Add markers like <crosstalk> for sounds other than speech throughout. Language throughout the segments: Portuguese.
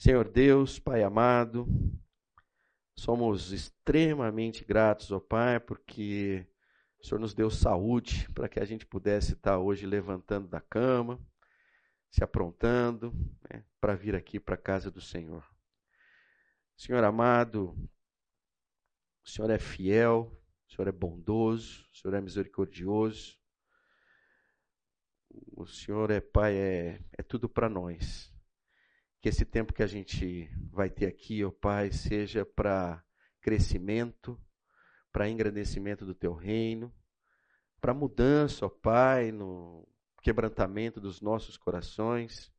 Senhor Deus, Pai amado, somos extremamente gratos, ó Pai, porque o Senhor nos deu saúde para que a gente pudesse estar hoje levantando da cama, se aprontando né, para vir aqui para a casa do Senhor. Senhor amado, o Senhor é fiel, o Senhor é bondoso, o Senhor é misericordioso. O Senhor é Pai, é, é tudo para nós. Que esse tempo que a gente vai ter aqui, ó oh Pai, seja para crescimento, para engrandecimento do Teu reino, para mudança, ó oh Pai, no quebrantamento dos nossos corações.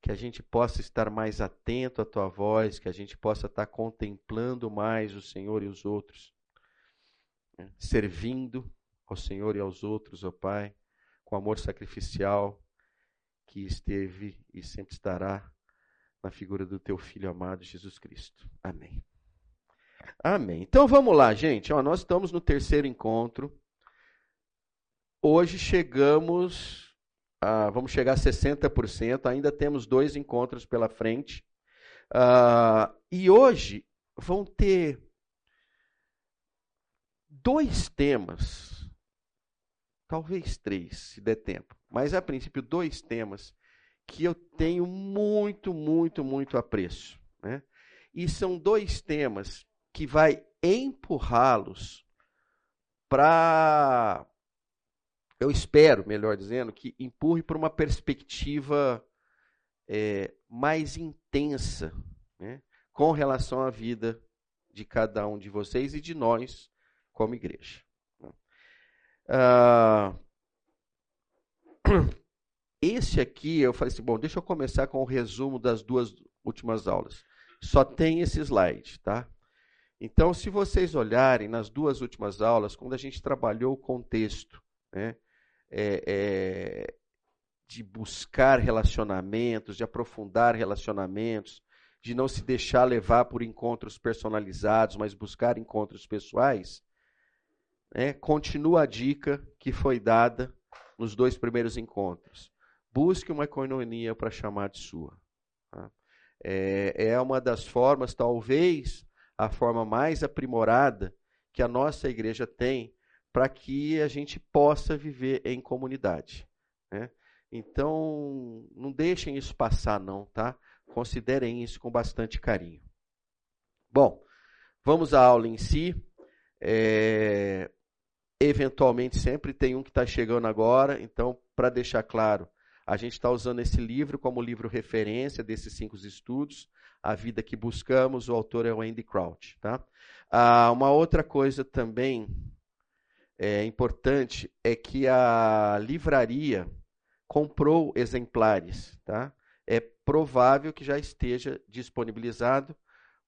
Que a gente possa estar mais atento à Tua voz, que a gente possa estar contemplando mais o Senhor e os outros, né? servindo ao Senhor e aos outros, ó Pai com amor sacrificial que esteve e sempre estará na figura do teu filho amado Jesus Cristo. Amém. Amém. Então vamos lá, gente. Ó, nós estamos no terceiro encontro. Hoje chegamos a, vamos chegar a 60%. Ainda temos dois encontros pela frente. Uh, e hoje vão ter dois temas talvez três, se der tempo. Mas a princípio, dois temas que eu tenho muito, muito, muito apreço. Né? E são dois temas que vai empurrá-los para. Eu espero, melhor dizendo, que empurre para uma perspectiva é, mais intensa né? com relação à vida de cada um de vocês e de nós como igreja. Uh, <clears throat> esse aqui, eu falei assim, bom, deixa eu começar com o resumo das duas últimas aulas. Só tem esse slide, tá? Então, se vocês olharem nas duas últimas aulas, quando a gente trabalhou o contexto, né, é, é, de buscar relacionamentos, de aprofundar relacionamentos, de não se deixar levar por encontros personalizados, mas buscar encontros pessoais, né, continua a dica que foi dada nos dois primeiros encontros. Busque uma economia para chamar de sua. Tá? É, é uma das formas, talvez a forma mais aprimorada que a nossa igreja tem para que a gente possa viver em comunidade. Né? Então, não deixem isso passar, não, tá? Considerem isso com bastante carinho. Bom, vamos à aula em si. É, Eventualmente sempre tem um que está chegando agora, então, para deixar claro, a gente está usando esse livro como livro referência desses cinco estudos, A Vida que Buscamos, o autor é o Andy Crouch. Tá? Ah, uma outra coisa também é, importante é que a livraria comprou exemplares. Tá? É provável que já esteja disponibilizado,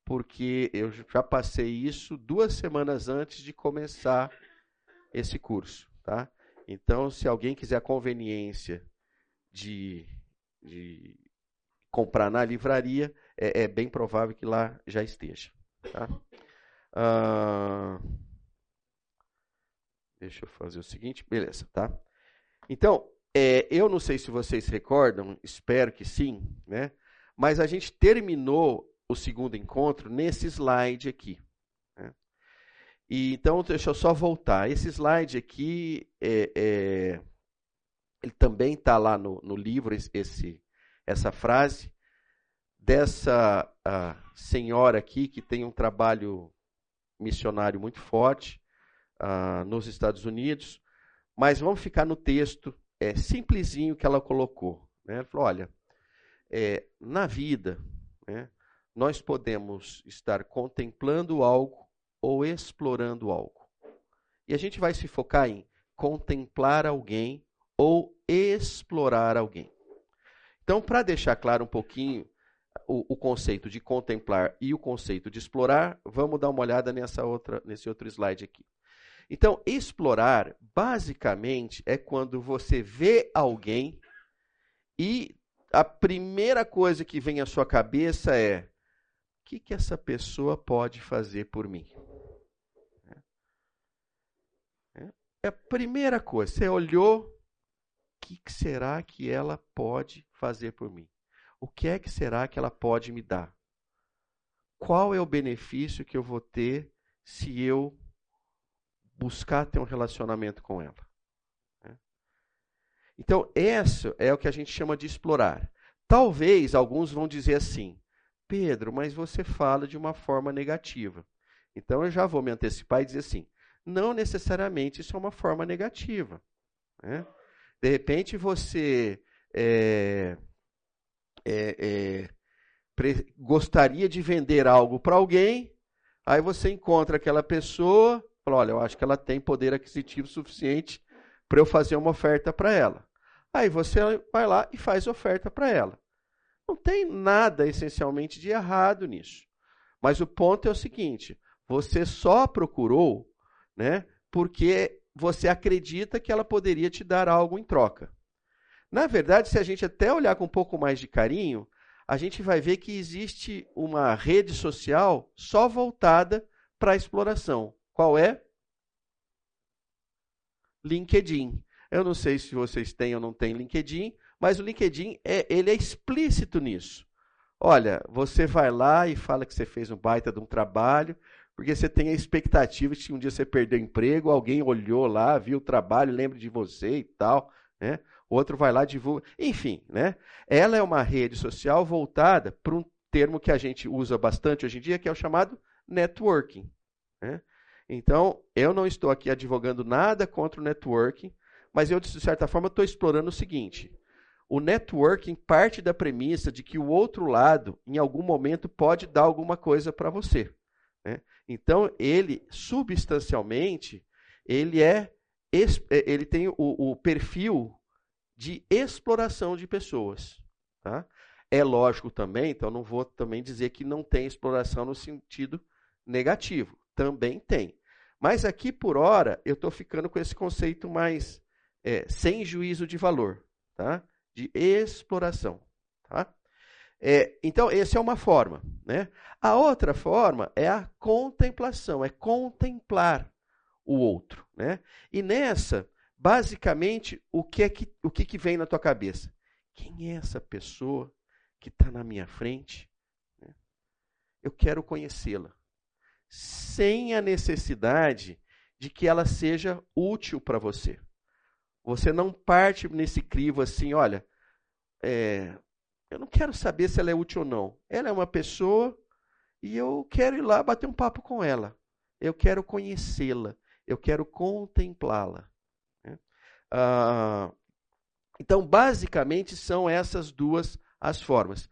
porque eu já passei isso duas semanas antes de começar esse curso, tá? Então, se alguém quiser a conveniência de, de comprar na livraria, é, é, bem provável que lá já esteja. Tá? Ah, deixa eu fazer o seguinte, beleza, tá? Então, é, eu não sei se vocês recordam, espero que sim, né? Mas a gente terminou o segundo encontro nesse slide aqui. E, então, deixa eu só voltar. Esse slide aqui, é, é, ele também está lá no, no livro, esse, essa frase, dessa senhora aqui que tem um trabalho missionário muito forte uh, nos Estados Unidos. Mas vamos ficar no texto é, simplesinho que ela colocou. Né? Ela falou: olha, é, na vida, né, nós podemos estar contemplando algo ou explorando algo. E a gente vai se focar em contemplar alguém ou explorar alguém. Então, para deixar claro um pouquinho o, o, conceito de contemplar e o conceito de explorar, vamos dar uma olhada nessa outra, nesse outro slide aqui. Então, explorar, basicamente, é quando você vê alguém e a primeira coisa que vem à sua cabeça é: o que, que essa pessoa pode fazer por mim? É a primeira coisa. Você olhou, que será que ela pode fazer por mim? O que é que será que ela pode me dar? Qual é o benefício que eu vou ter se eu buscar ter um relacionamento com ela? Né? Então, isso é o que a gente chama de explorar. Talvez alguns vão dizer assim, Pedro, mas você fala de uma forma negativa. Então eu já vou me antecipar e dizer assim: não necessariamente isso é uma forma negativa. Né? De repente você é, é, é, gostaria de vender algo para alguém, aí você encontra aquela pessoa, fala, olha, eu acho que ela tem poder aquisitivo suficiente para eu fazer uma oferta para ela. Aí você vai lá e faz oferta para ela. Não tem nada essencialmente de errado nisso. Mas o ponto é o seguinte: você só procurou, né, porque você acredita que ela poderia te dar algo em troca. Na verdade, se a gente até olhar com um pouco mais de carinho, a gente vai ver que existe uma rede social só voltada para a exploração. Qual é? LinkedIn. Eu não sei se vocês têm ou não têm LinkedIn, mas o LinkedIn é, ele é explícito nisso. Olha, você vai lá e fala que você fez um baita de um trabalho, porque você tem a expectativa de que um dia você perdeu emprego, alguém olhou lá, viu o trabalho, lembra de você e tal, né? outro vai lá divulga. Enfim, né? Ela é uma rede social voltada para um termo que a gente usa bastante hoje em dia, que é o chamado networking. Né? Então, eu não estou aqui advogando nada contra o networking, mas eu, de certa forma, estou explorando o seguinte: o networking parte da premissa de que o outro lado, em algum momento, pode dar alguma coisa para você. Né? Então, ele, substancialmente, ele é ele tem o, o perfil de exploração de pessoas. Tá? É lógico também, então não vou também dizer que não tem exploração no sentido negativo. Também tem. Mas aqui, por hora, eu estou ficando com esse conceito mais é, sem juízo de valor, tá? de exploração. Tá? É, então, essa é uma forma. Né? A outra forma é a contemplação, é contemplar o outro. Né? E nessa, basicamente, o que, é que, o que, que vem na tua cabeça? Quem é essa pessoa que está na minha frente? Né? Eu quero conhecê-la, sem a necessidade de que ela seja útil para você. Você não parte nesse crivo assim, olha, é, eu não quero saber se ela é útil ou não. Ela é uma pessoa e eu quero ir lá bater um papo com ela. Eu quero conhecê-la. Eu quero contemplá-la. Ah, então, basicamente, são essas duas as formas.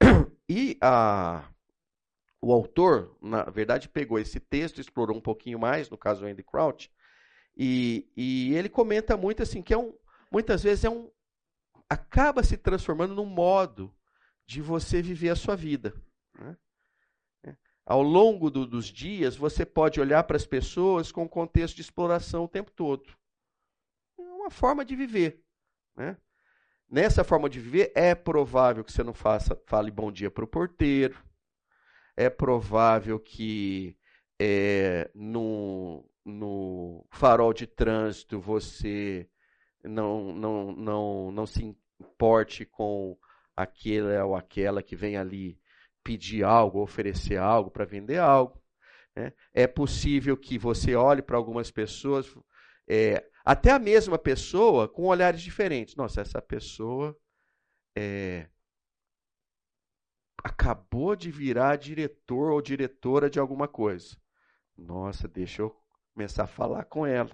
<clears throat> E a, o autor, na verdade, pegou esse texto, explorou um pouquinho mais, no caso Andy Crouch, e, e ele comenta muito assim que é um, muitas vezes é um acaba se transformando num modo de você viver a sua vida. Né? É. Ao longo do, dos dias, você pode olhar para as pessoas com contexto de exploração o tempo todo uma forma de viver. Né? Nessa forma de viver, é provável que você não faça, fale bom dia para o porteiro. É provável que é, no, no farol de trânsito você não, não, não, não se importe com aquele ou aquela que vem ali pedir algo, oferecer algo para vender algo. Né? É possível que você olhe para algumas pessoas, é, até a mesma pessoa com olhares diferentes. Nossa, essa pessoa é, acabou de virar diretor ou diretora de alguma coisa. Nossa, deixa eu começar a falar com ela.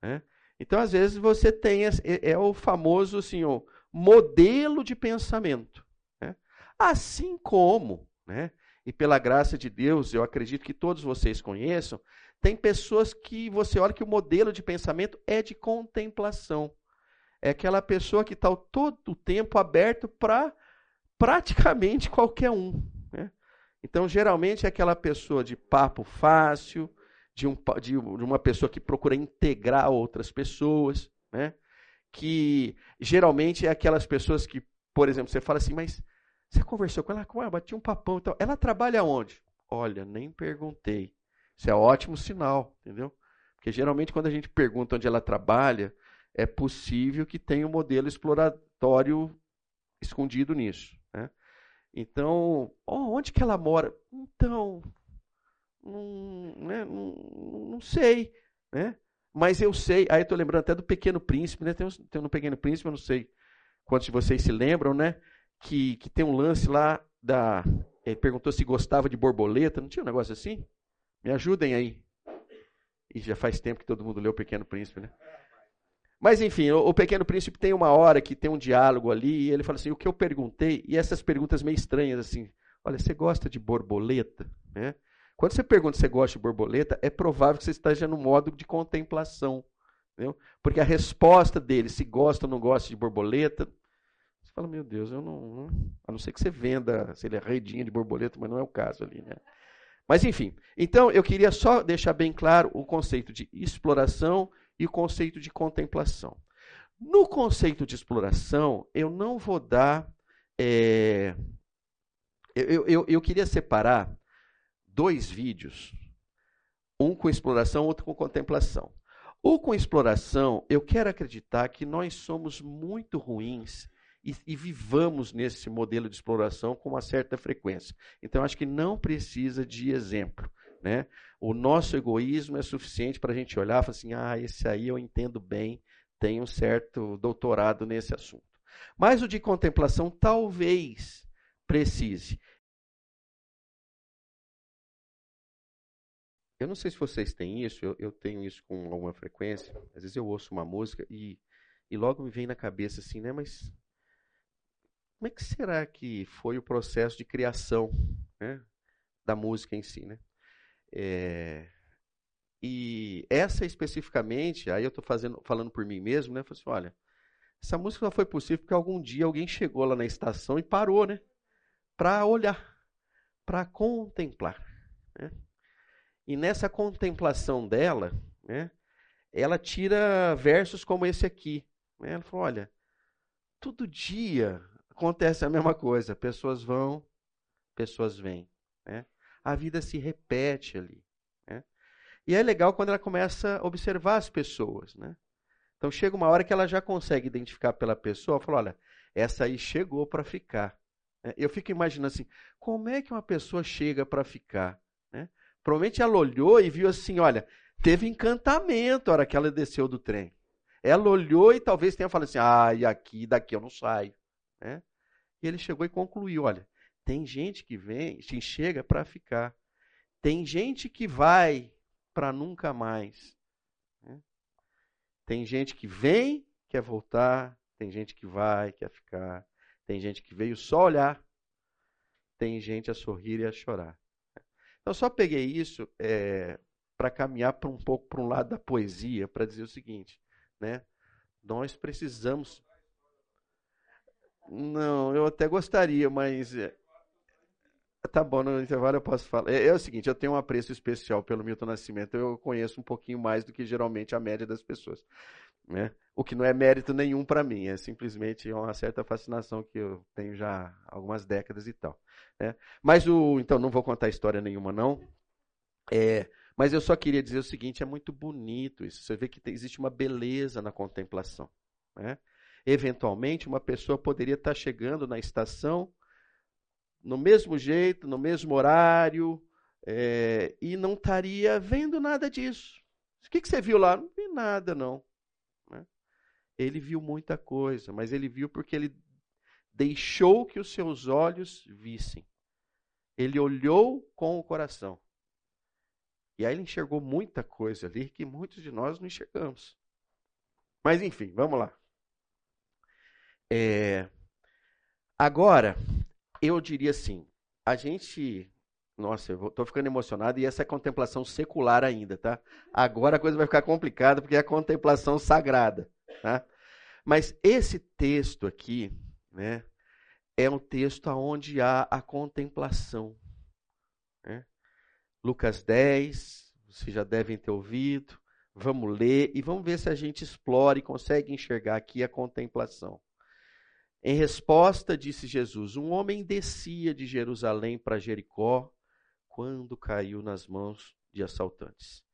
Né? Então, às vezes, você tem. É, é o famoso assim, o modelo de pensamento. Né? Assim como, né? e pela graça de Deus, eu acredito que todos vocês conheçam, tem pessoas que você olha que o modelo de pensamento é de contemplação. É aquela pessoa que está todo o tempo aberto para praticamente <laughs> qualquer um. Né? Então, geralmente, é aquela pessoa de papo fácil, de, um, de uma pessoa que procura integrar outras pessoas, né? que geralmente é aquelas pessoas que, por exemplo, você fala assim, mas você conversou com ela? Com ela, bati um papão e tal. Ela trabalha onde? Olha, nem perguntei. Isso é ótimo sinal, entendeu? Porque geralmente quando a gente pergunta onde ela trabalha, é possível que tenha um modelo exploratório escondido nisso. Né? Então, oh, onde que ela mora? Então, não, né, não, não sei, né? Mas eu sei, aí estou lembrando até do Pequeno Príncipe, né? Tem, tem um Pequeno Príncipe, eu não sei quantos de vocês se lembram, né? Que, que tem um lance lá da. Ele perguntou se gostava de borboleta, não tinha um negócio assim? Me ajudem aí. E já faz tempo que todo mundo leu o Pequeno Príncipe, né? Mas enfim, o, o Pequeno Príncipe tem uma hora que tem um diálogo ali, e ele fala assim: o que eu perguntei, e essas perguntas meio estranhas, assim. Olha, você gosta de borboleta? Né? Quando você pergunta se gosta de borboleta, é provável que você esteja no modo de contemplação. Entendeu? Porque a resposta dele, se gosta ou não gosta de borboleta, você fala, meu Deus, eu não. A não ser que você venda, se ele é redinha de borboleta, mas não é o caso ali, né? Mas enfim, então eu queria só deixar bem claro o conceito de exploração e o conceito de contemplação. No conceito de exploração, eu não vou dar. É, eu, eu, eu queria separar dois vídeos, um com exploração, outro com contemplação. O com exploração, eu quero acreditar que nós somos muito ruins e, e, vivamos nesse modelo de exploração com uma certa frequência. Então, acho que não precisa de exemplo. Né? O nosso egoísmo é suficiente para a gente olhar e falar assim: ah, esse aí eu entendo bem, tenho um certo doutorado nesse assunto. Mas o de contemplação talvez precise. Eu não sei se vocês têm isso, eu, eu, tenho isso com alguma frequência. Às vezes eu ouço uma música e, e logo me vem na cabeça assim, né? Mas como é que será que foi o processo de criação né, da música em si, né? É, e essa especificamente, aí eu estou falando por mim mesmo, né? Eu assim, olha, essa música só foi possível porque algum dia alguém chegou lá na estação e parou, né? Para olhar, para contemplar. Né? E nessa contemplação dela, né, ela tira versos como esse aqui. Né? Ela falou: olha, todo dia acontece a mesma coisa. Pessoas vão, pessoas vêm. Né? A vida se repete ali. Né? E é legal quando ela começa a observar as pessoas. Né? Então chega uma hora que ela já consegue identificar pela pessoa, fala, olha, essa aí chegou para ficar. Né? Eu fico imaginando assim, como é que uma pessoa chega para ficar? Né? Provavelmente ela olhou e viu assim: olha, teve encantamento a hora que ela desceu do trem. Ela olhou e talvez tenha falado assim: ah, e aqui, daqui eu não saio. Né? E ele chegou e concluiu: olha, tem gente que vem, que chega para ficar. Tem gente que vai para nunca mais. Né? Tem gente que vem, quer voltar. Tem gente que vai, quer ficar. Tem gente que veio só olhar. Tem gente a sorrir e a chorar. Então, só peguei isso é, para caminhar para um pouco para um lado da poesia, para dizer o seguinte, né? Nós precisamos. Não, eu até gostaria, mas é, Tá bom, no intervalo eu posso falar. É, é, o seguinte, eu tenho um apreço especial pelo Milton Nascimento, eu conheço um pouquinho mais do que geralmente a média das pessoas. Né? O que não é mérito nenhum para mim, é simplesmente uma certa fascinação que eu tenho já há algumas décadas e tal. Né? Mas o. Então, não vou contar história nenhuma, não. É, mas eu só queria dizer o seguinte: é muito bonito isso. Você vê que tem, existe uma beleza na contemplação. Né? Eventualmente, uma pessoa poderia estar chegando na estação no mesmo jeito, no mesmo horário, é, e não estaria vendo nada disso. O que, que você viu lá? Não vi nada, não. Ele viu muita coisa, mas ele viu porque ele deixou que os seus olhos vissem. Ele olhou com o coração. E aí ele enxergou muita coisa ali que muitos de nós não enxergamos. Mas enfim, vamos lá. É... Agora, eu diria assim, a gente. Nossa, eu estou ficando emocionado e essa é contemplação secular ainda, tá? Agora a coisa vai ficar complicada porque é a contemplação sagrada, tá? Mas esse texto aqui, né, é um texto onde há a contemplação. Né? Lucas 10, vocês já devem ter ouvido. Vamos ler e vamos ver se a gente explora e consegue enxergar aqui a contemplação. Em resposta, disse Jesus: Um homem descia de Jerusalém para Jericó quando caiu nas mãos de assaltantes.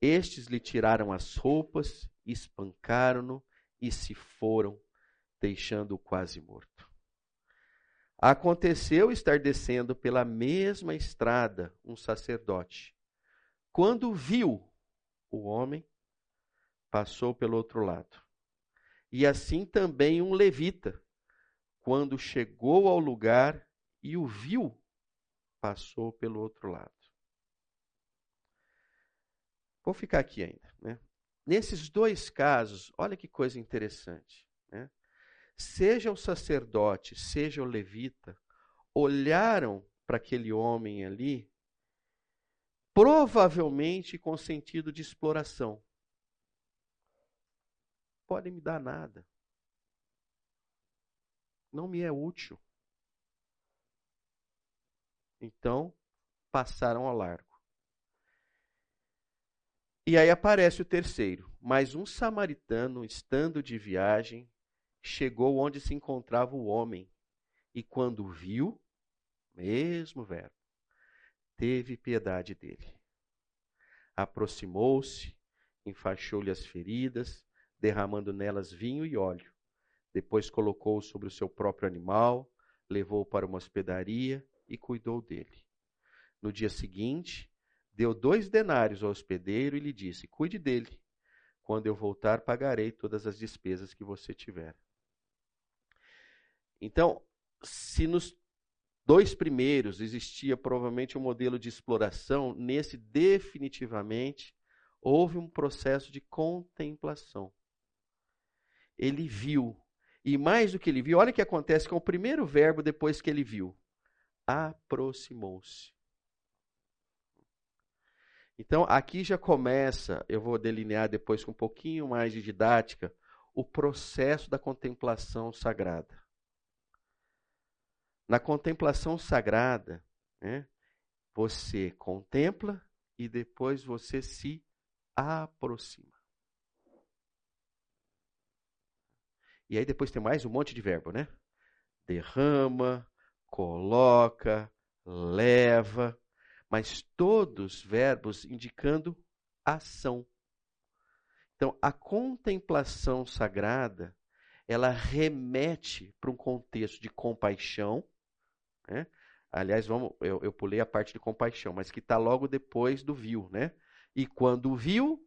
Estes lhe tiraram as roupas, espancaram-no e se foram, deixando-o quase morto. Aconteceu estar descendo pela mesma estrada um sacerdote. Quando viu o homem, passou pelo outro lado. E assim também um levita, quando chegou ao lugar e o viu, passou pelo outro lado. Vou ficar aqui ainda. Né? Nesses dois casos, olha que coisa interessante. Né? Seja o sacerdote, seja o levita, olharam para aquele homem ali, provavelmente com sentido de exploração. Pode me dar nada. Não me é útil. Então, passaram ao largo. E aí aparece o terceiro. Mas um samaritano, estando de viagem, chegou onde se encontrava o homem. E quando viu, mesmo verbo, teve piedade dele. Aproximou-se, enfaixou-lhe as feridas, derramando nelas vinho e óleo. Depois colocou-o sobre o seu próprio animal, levou-o para uma hospedaria e cuidou dele. No dia seguinte, deu dois denários ao hospedeiro e lhe disse: Cuide dele. Quando eu voltar, pagarei todas as despesas que você tiver. Então, se nos dois primeiros existia provavelmente um modelo de exploração, nesse definitivamente houve um processo de contemplação. Ele viu. E mais do que ele viu, olha o que acontece com o primeiro verbo depois que ele viu aproximou-se. Então, aqui já começa, eu vou delinear depois com um pouquinho mais de didática, o processo da contemplação sagrada. Na contemplação sagrada, né, você contempla e depois você se aproxima. E aí depois tem mais um monte de verbo, né? Derrama, coloca, leva, mas todos verbos indicando ação. Então, a contemplação sagrada, ela remete para um contexto de compaixão. Né? Aliás, vamos, eu, eu pulei a parte de compaixão, mas que está logo depois do viu. Né? E quando viu,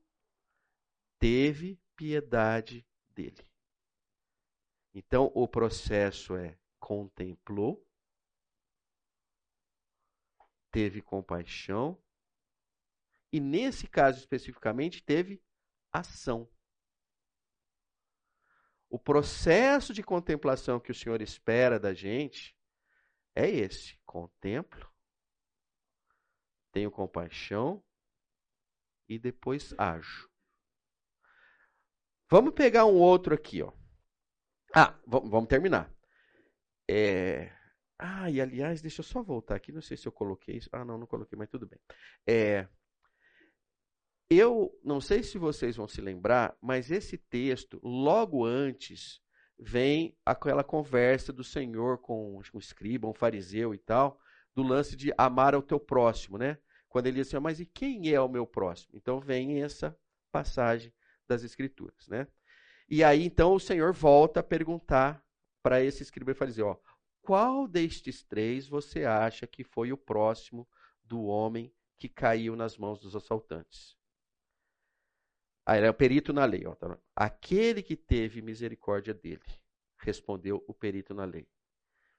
teve piedade dele. Então, o processo é contemplou, teve compaixão e, nesse caso especificamente, teve ação. O processo de contemplação que o Senhor espera da gente é esse: contemplo, tenho compaixão e depois ajo. Vamos pegar um outro aqui, ó. Ah, vamos terminar. É, ah, e aliás, deixa eu só voltar aqui, não sei se eu coloquei isso. Ah, não, não coloquei, mas tudo bem. É, eu não sei se vocês vão se lembrar, mas esse texto, logo antes, vem aquela conversa do Senhor com um escriba, um fariseu e tal, do lance de amar ao teu próximo, né? Quando ele diz assim, mas e quem é o meu próximo? Então vem essa passagem das Escrituras, né? E aí então o Senhor volta a perguntar para esse escriba e fariseu, ó, qual destes três você acha que foi o próximo do homem que caiu nas mãos dos assaltantes? Ah, ele é o perito na lei. Ó, tá Aquele que teve misericórdia dele, respondeu o perito na lei.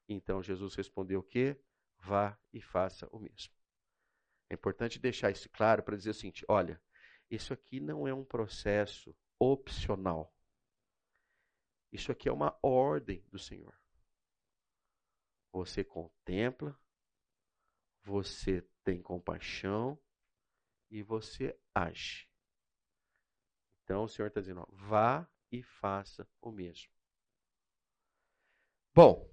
Então Jesus respondeu o quê? Vá e faça o mesmo. É importante deixar isso claro para dizer o seguinte: olha, isso aqui não é um processo opcional. Isso aqui é uma ordem do Senhor. Você contempla, você tem compaixão e você age. Então o Senhor está dizendo: ó, vá e faça o mesmo. Bom,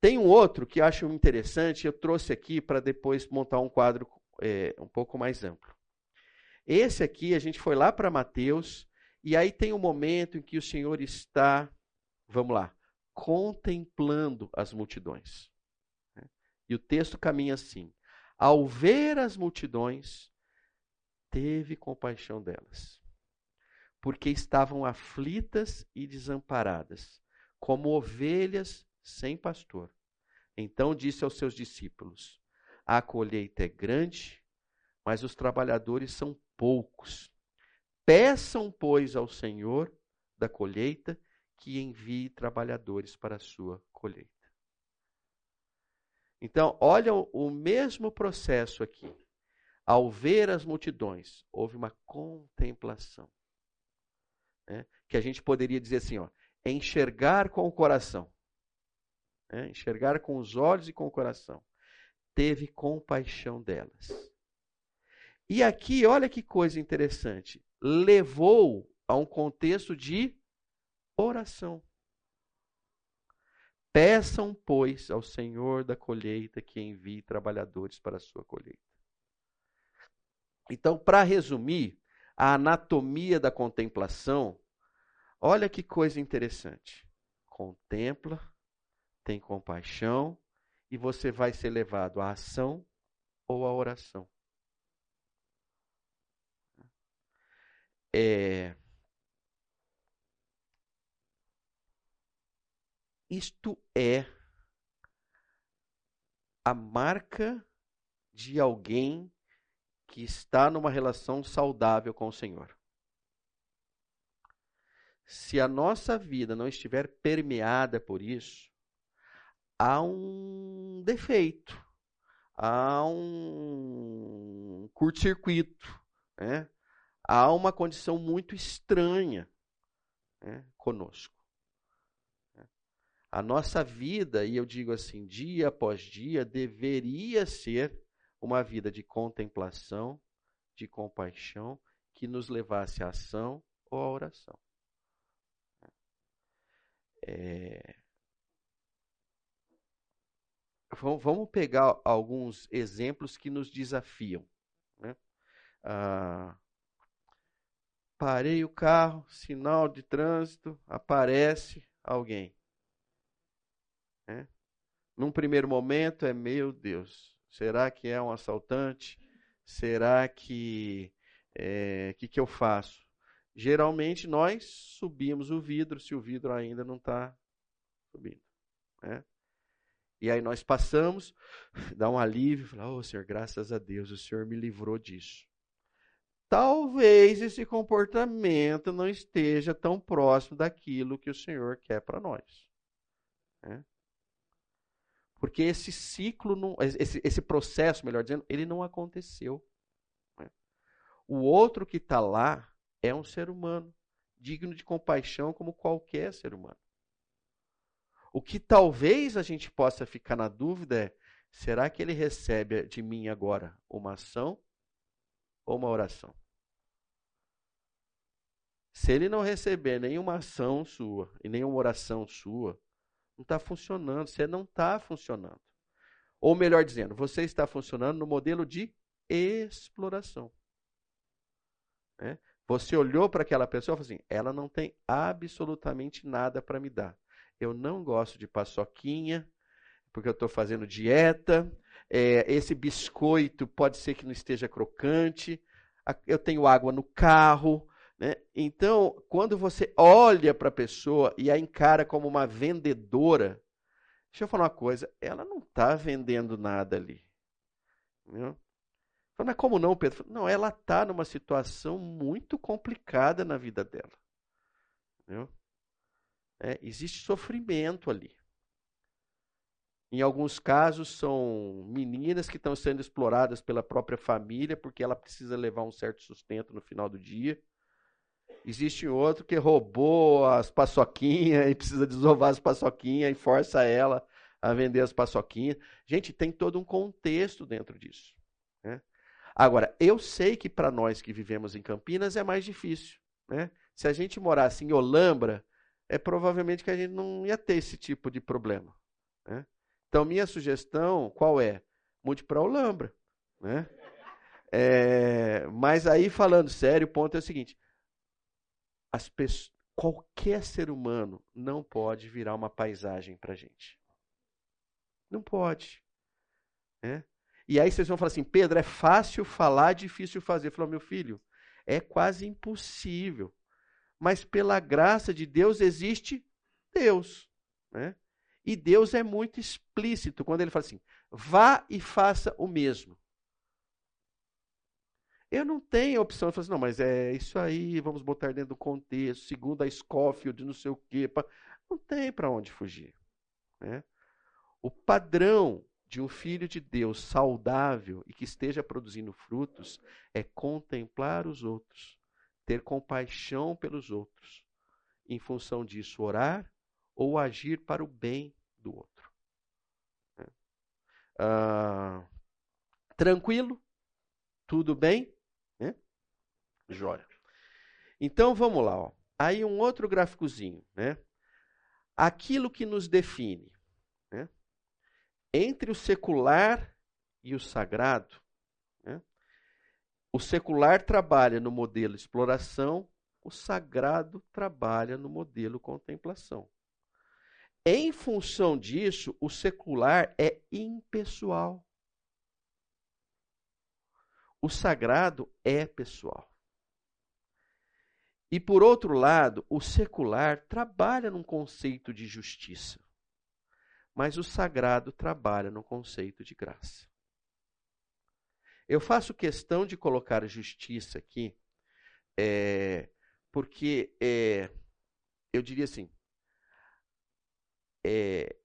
tem um outro que acho interessante, eu trouxe aqui para depois montar um quadro é, um pouco mais amplo. Esse aqui, a gente foi lá para Mateus, e aí tem um momento em que o Senhor está, vamos lá, contemplando as multidões. E o texto caminha assim: Ao ver as multidões, teve compaixão delas, porque estavam aflitas e desamparadas, como ovelhas sem pastor. Então disse aos seus discípulos: A colheita é grande, mas os trabalhadores são poucos. Peçam, pois, ao Senhor da colheita que envie trabalhadores para a sua colheita. Então, olha o mesmo processo aqui. Ao ver as multidões, houve uma contemplação. Né? Que a gente poderia dizer assim: ó, enxergar com o coração. Né? Enxergar com os olhos e com o coração. Teve compaixão delas. E aqui, olha que coisa interessante. Levou a um contexto de oração. Peçam, pois, ao Senhor da colheita que envie trabalhadores para a sua colheita. Então, para resumir, a anatomia da contemplação, olha que coisa interessante. Contempla, tem compaixão e você vai ser levado à ação ou à oração. É, Isto é a marca de alguém que está numa relação saudável com o Senhor. Se a nossa vida não estiver permeada por isso, há um defeito, há um curto-circuito, né? há uma condição muito estranha né, conosco. A nossa vida, e eu digo assim, dia após dia, deveria ser uma vida de contemplação, de compaixão, que nos levasse à ação ou à oração. É... Vamos pegar alguns exemplos que nos desafiam. Né? Ah, parei o carro, sinal de trânsito, aparece alguém. Né? Num primeiro momento é, meu Deus, será que é um assaltante? Será que é, que, que eu faço? Geralmente nós subimos o vidro se o vidro ainda não está subindo. Né? E aí nós passamos, <laughs> dá um alívio, fala, oh Senhor, graças a Deus, o Senhor me livrou disso. Talvez esse comportamento não esteja tão próximo daquilo que o Senhor quer para nós. Né? Porque esse ciclo, não, esse, esse processo, melhor dizendo, ele não aconteceu. Né? O outro que está lá é um ser humano, digno de compaixão como qualquer ser humano. O que talvez a gente possa ficar na dúvida é: será que ele recebe de mim agora uma ação ou uma oração? Se ele não receber nenhuma ação sua e nenhuma oração sua, não está funcionando, você não está funcionando. Ou melhor dizendo, você está funcionando no modelo de exploração. Né? Você olhou para aquela pessoa e falou assim: ela não tem absolutamente nada para me dar. Eu não gosto de paçoquinha, porque eu estou fazendo dieta. É, esse biscoito pode ser que não esteja crocante. Eu tenho água no carro. Né? Então, quando você olha para a pessoa e a encara como uma vendedora, deixa eu falar uma coisa, ela não está vendendo nada ali. Entendeu? Mas como não, Pedro? Não, ela está numa situação muito complicada na vida dela. Entendeu? É, existe sofrimento ali. Em alguns casos, são meninas que estão sendo exploradas pela própria família porque ela precisa levar um certo sustento no final do dia. Existe outro que roubou as paçoquinhas e precisa desovar as paçoquinhas e força ela a vender as paçoquinhas. Gente, tem todo um contexto dentro disso. Né? Agora, eu sei que para nós que vivemos em Campinas é mais difícil. Né? Se a gente morasse em Olambra, é provavelmente que a gente não ia ter esse tipo de problema. Né? Então, minha sugestão, qual é? Mude para Olambra. Né? É, mas aí, falando sério, o ponto é o seguinte: pessoas, qualquer ser humano não pode virar uma paisagem para gente. Não pode. Né? E aí vocês vão falar assim, Pedro, é fácil falar, difícil fazer. Falou, meu filho, é quase impossível. Mas pela graça de Deus existe Deus. Né? E Deus é muito explícito quando ele fala assim: vá e faça o mesmo. Eu não tenho opção de falar assim, não, mas é isso aí, vamos botar dentro do contexto, segundo a Scofield, não sei o quê. Não tem para onde fugir. Né? O padrão de um filho de Deus saudável e que esteja produzindo frutos é contemplar os outros, ter compaixão pelos outros, em função disso, orar ou agir para o bem do outro. Né? Ah, tranquilo? Tudo bem? Jóia. Então vamos lá. Ó. Aí um outro gráficozinho. Né? Aquilo que nos define. Né? Entre o secular e o sagrado. Né? O secular trabalha no modelo exploração, o sagrado trabalha no modelo contemplação. Em função disso, o secular é impessoal. O sagrado é pessoal. E por outro lado, o secular trabalha num conceito de justiça, mas o sagrado trabalha no conceito de graça. Eu faço questão de colocar justiça aqui, é, porque é, eu diria assim: é,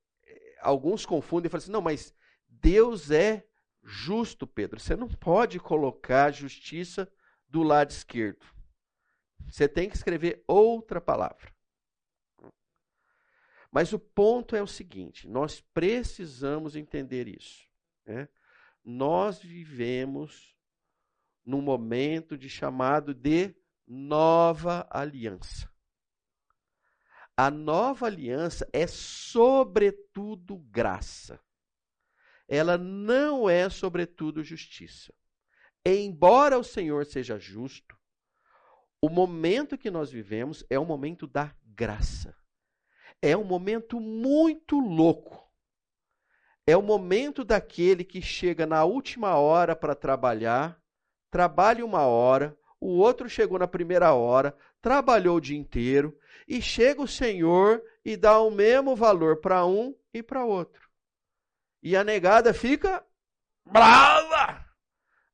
alguns confundem e falam assim: não, mas Deus é justo, Pedro. Você não pode colocar justiça do lado esquerdo. Você tem que escrever outra palavra. Mas o ponto é o seguinte: nós precisamos entender isso. Né? Nós vivemos num momento de chamado de nova aliança. A nova aliança é, sobretudo, graça. Ela não é, sobretudo, justiça. Embora o Senhor seja justo, o momento que nós vivemos é o momento da graça. É um momento muito louco. É o momento daquele que chega na última hora para trabalhar, trabalha uma hora, o outro chegou na primeira hora, trabalhou o dia inteiro, e chega o Senhor e dá o mesmo valor para um e para outro. E a negada fica brava,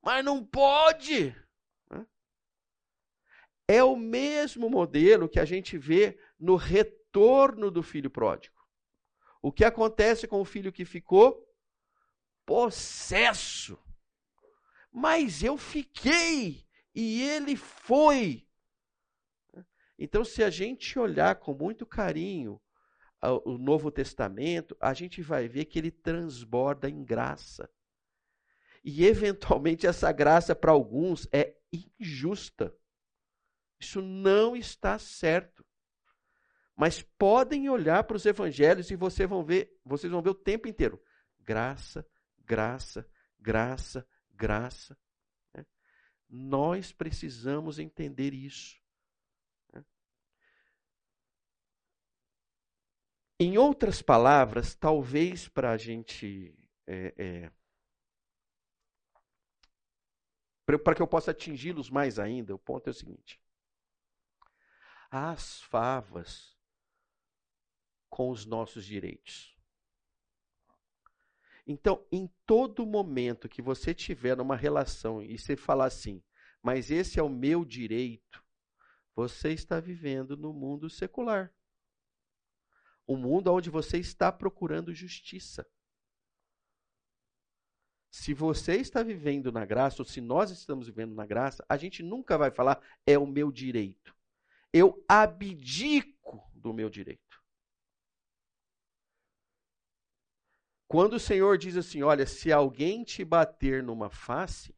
mas não pode. É o mesmo modelo que a gente vê no retorno do filho pródigo. O que acontece com o filho que ficou? Possesso. Mas eu fiquei e ele foi. Então, se a gente olhar com muito carinho o Novo Testamento, a gente vai ver que ele transborda em graça. E, eventualmente, essa graça para alguns é injusta. Isso não está certo. Mas podem olhar para os evangelhos e vocês vão ver, vocês vão ver o tempo inteiro. Graça, graça, graça, graça. Né? Nós precisamos entender isso. Em outras palavras, talvez para a gente. É, é, para que eu possa atingi-los mais ainda, o ponto é o seguinte: as favas com os nossos direitos. Então, em todo momento que você tiver numa relação e você falar assim, mas esse é o meu direito, você está vivendo no mundo secular um mundo onde você está procurando justiça. Se você está vivendo na graça, ou se nós estamos vivendo na graça, a gente nunca vai falar é o meu direito. Eu abdico do meu direito. Quando o Senhor diz assim: olha, se alguém te bater numa face,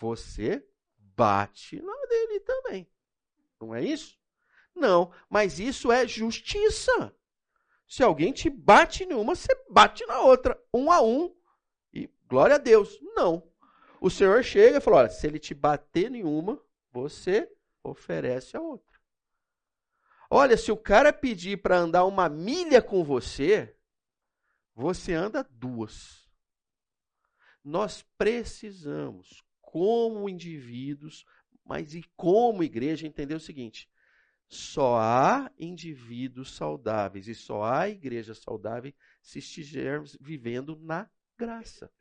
você bate na dele também. Não é isso? Não, mas isso é justiça. Se alguém te bate em uma, você bate na outra, um a um. E glória a Deus. Não. O Senhor chega e fala: olha, se ele te bater em uma, você oferece a outra. Olha, se o cara pedir para andar uma milha com você, você anda duas. Nós precisamos, como indivíduos, mas e como igreja, entender o seguinte: só há indivíduos saudáveis e só há igreja saudável se estivermos vivendo na graça.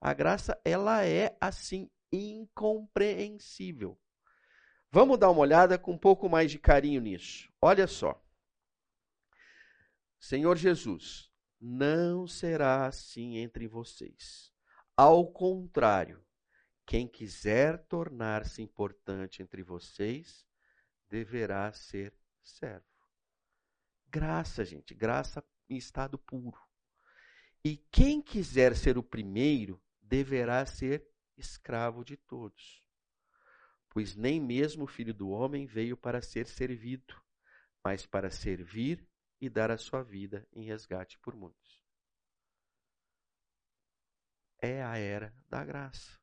A graça, ela é assim incompreensível. Vamos dar uma olhada com um pouco mais de carinho nisso. Olha só. Senhor Jesus, não será assim entre vocês. Ao contrário, quem quiser tornar-se importante entre vocês, deverá ser servo. Graça, gente, graça em estado puro. E quem quiser ser o primeiro, deverá ser escravo de todos. Pois nem mesmo o filho do homem veio para ser servido, mas para servir e dar a sua vida em resgate por muitos. É a era da graça.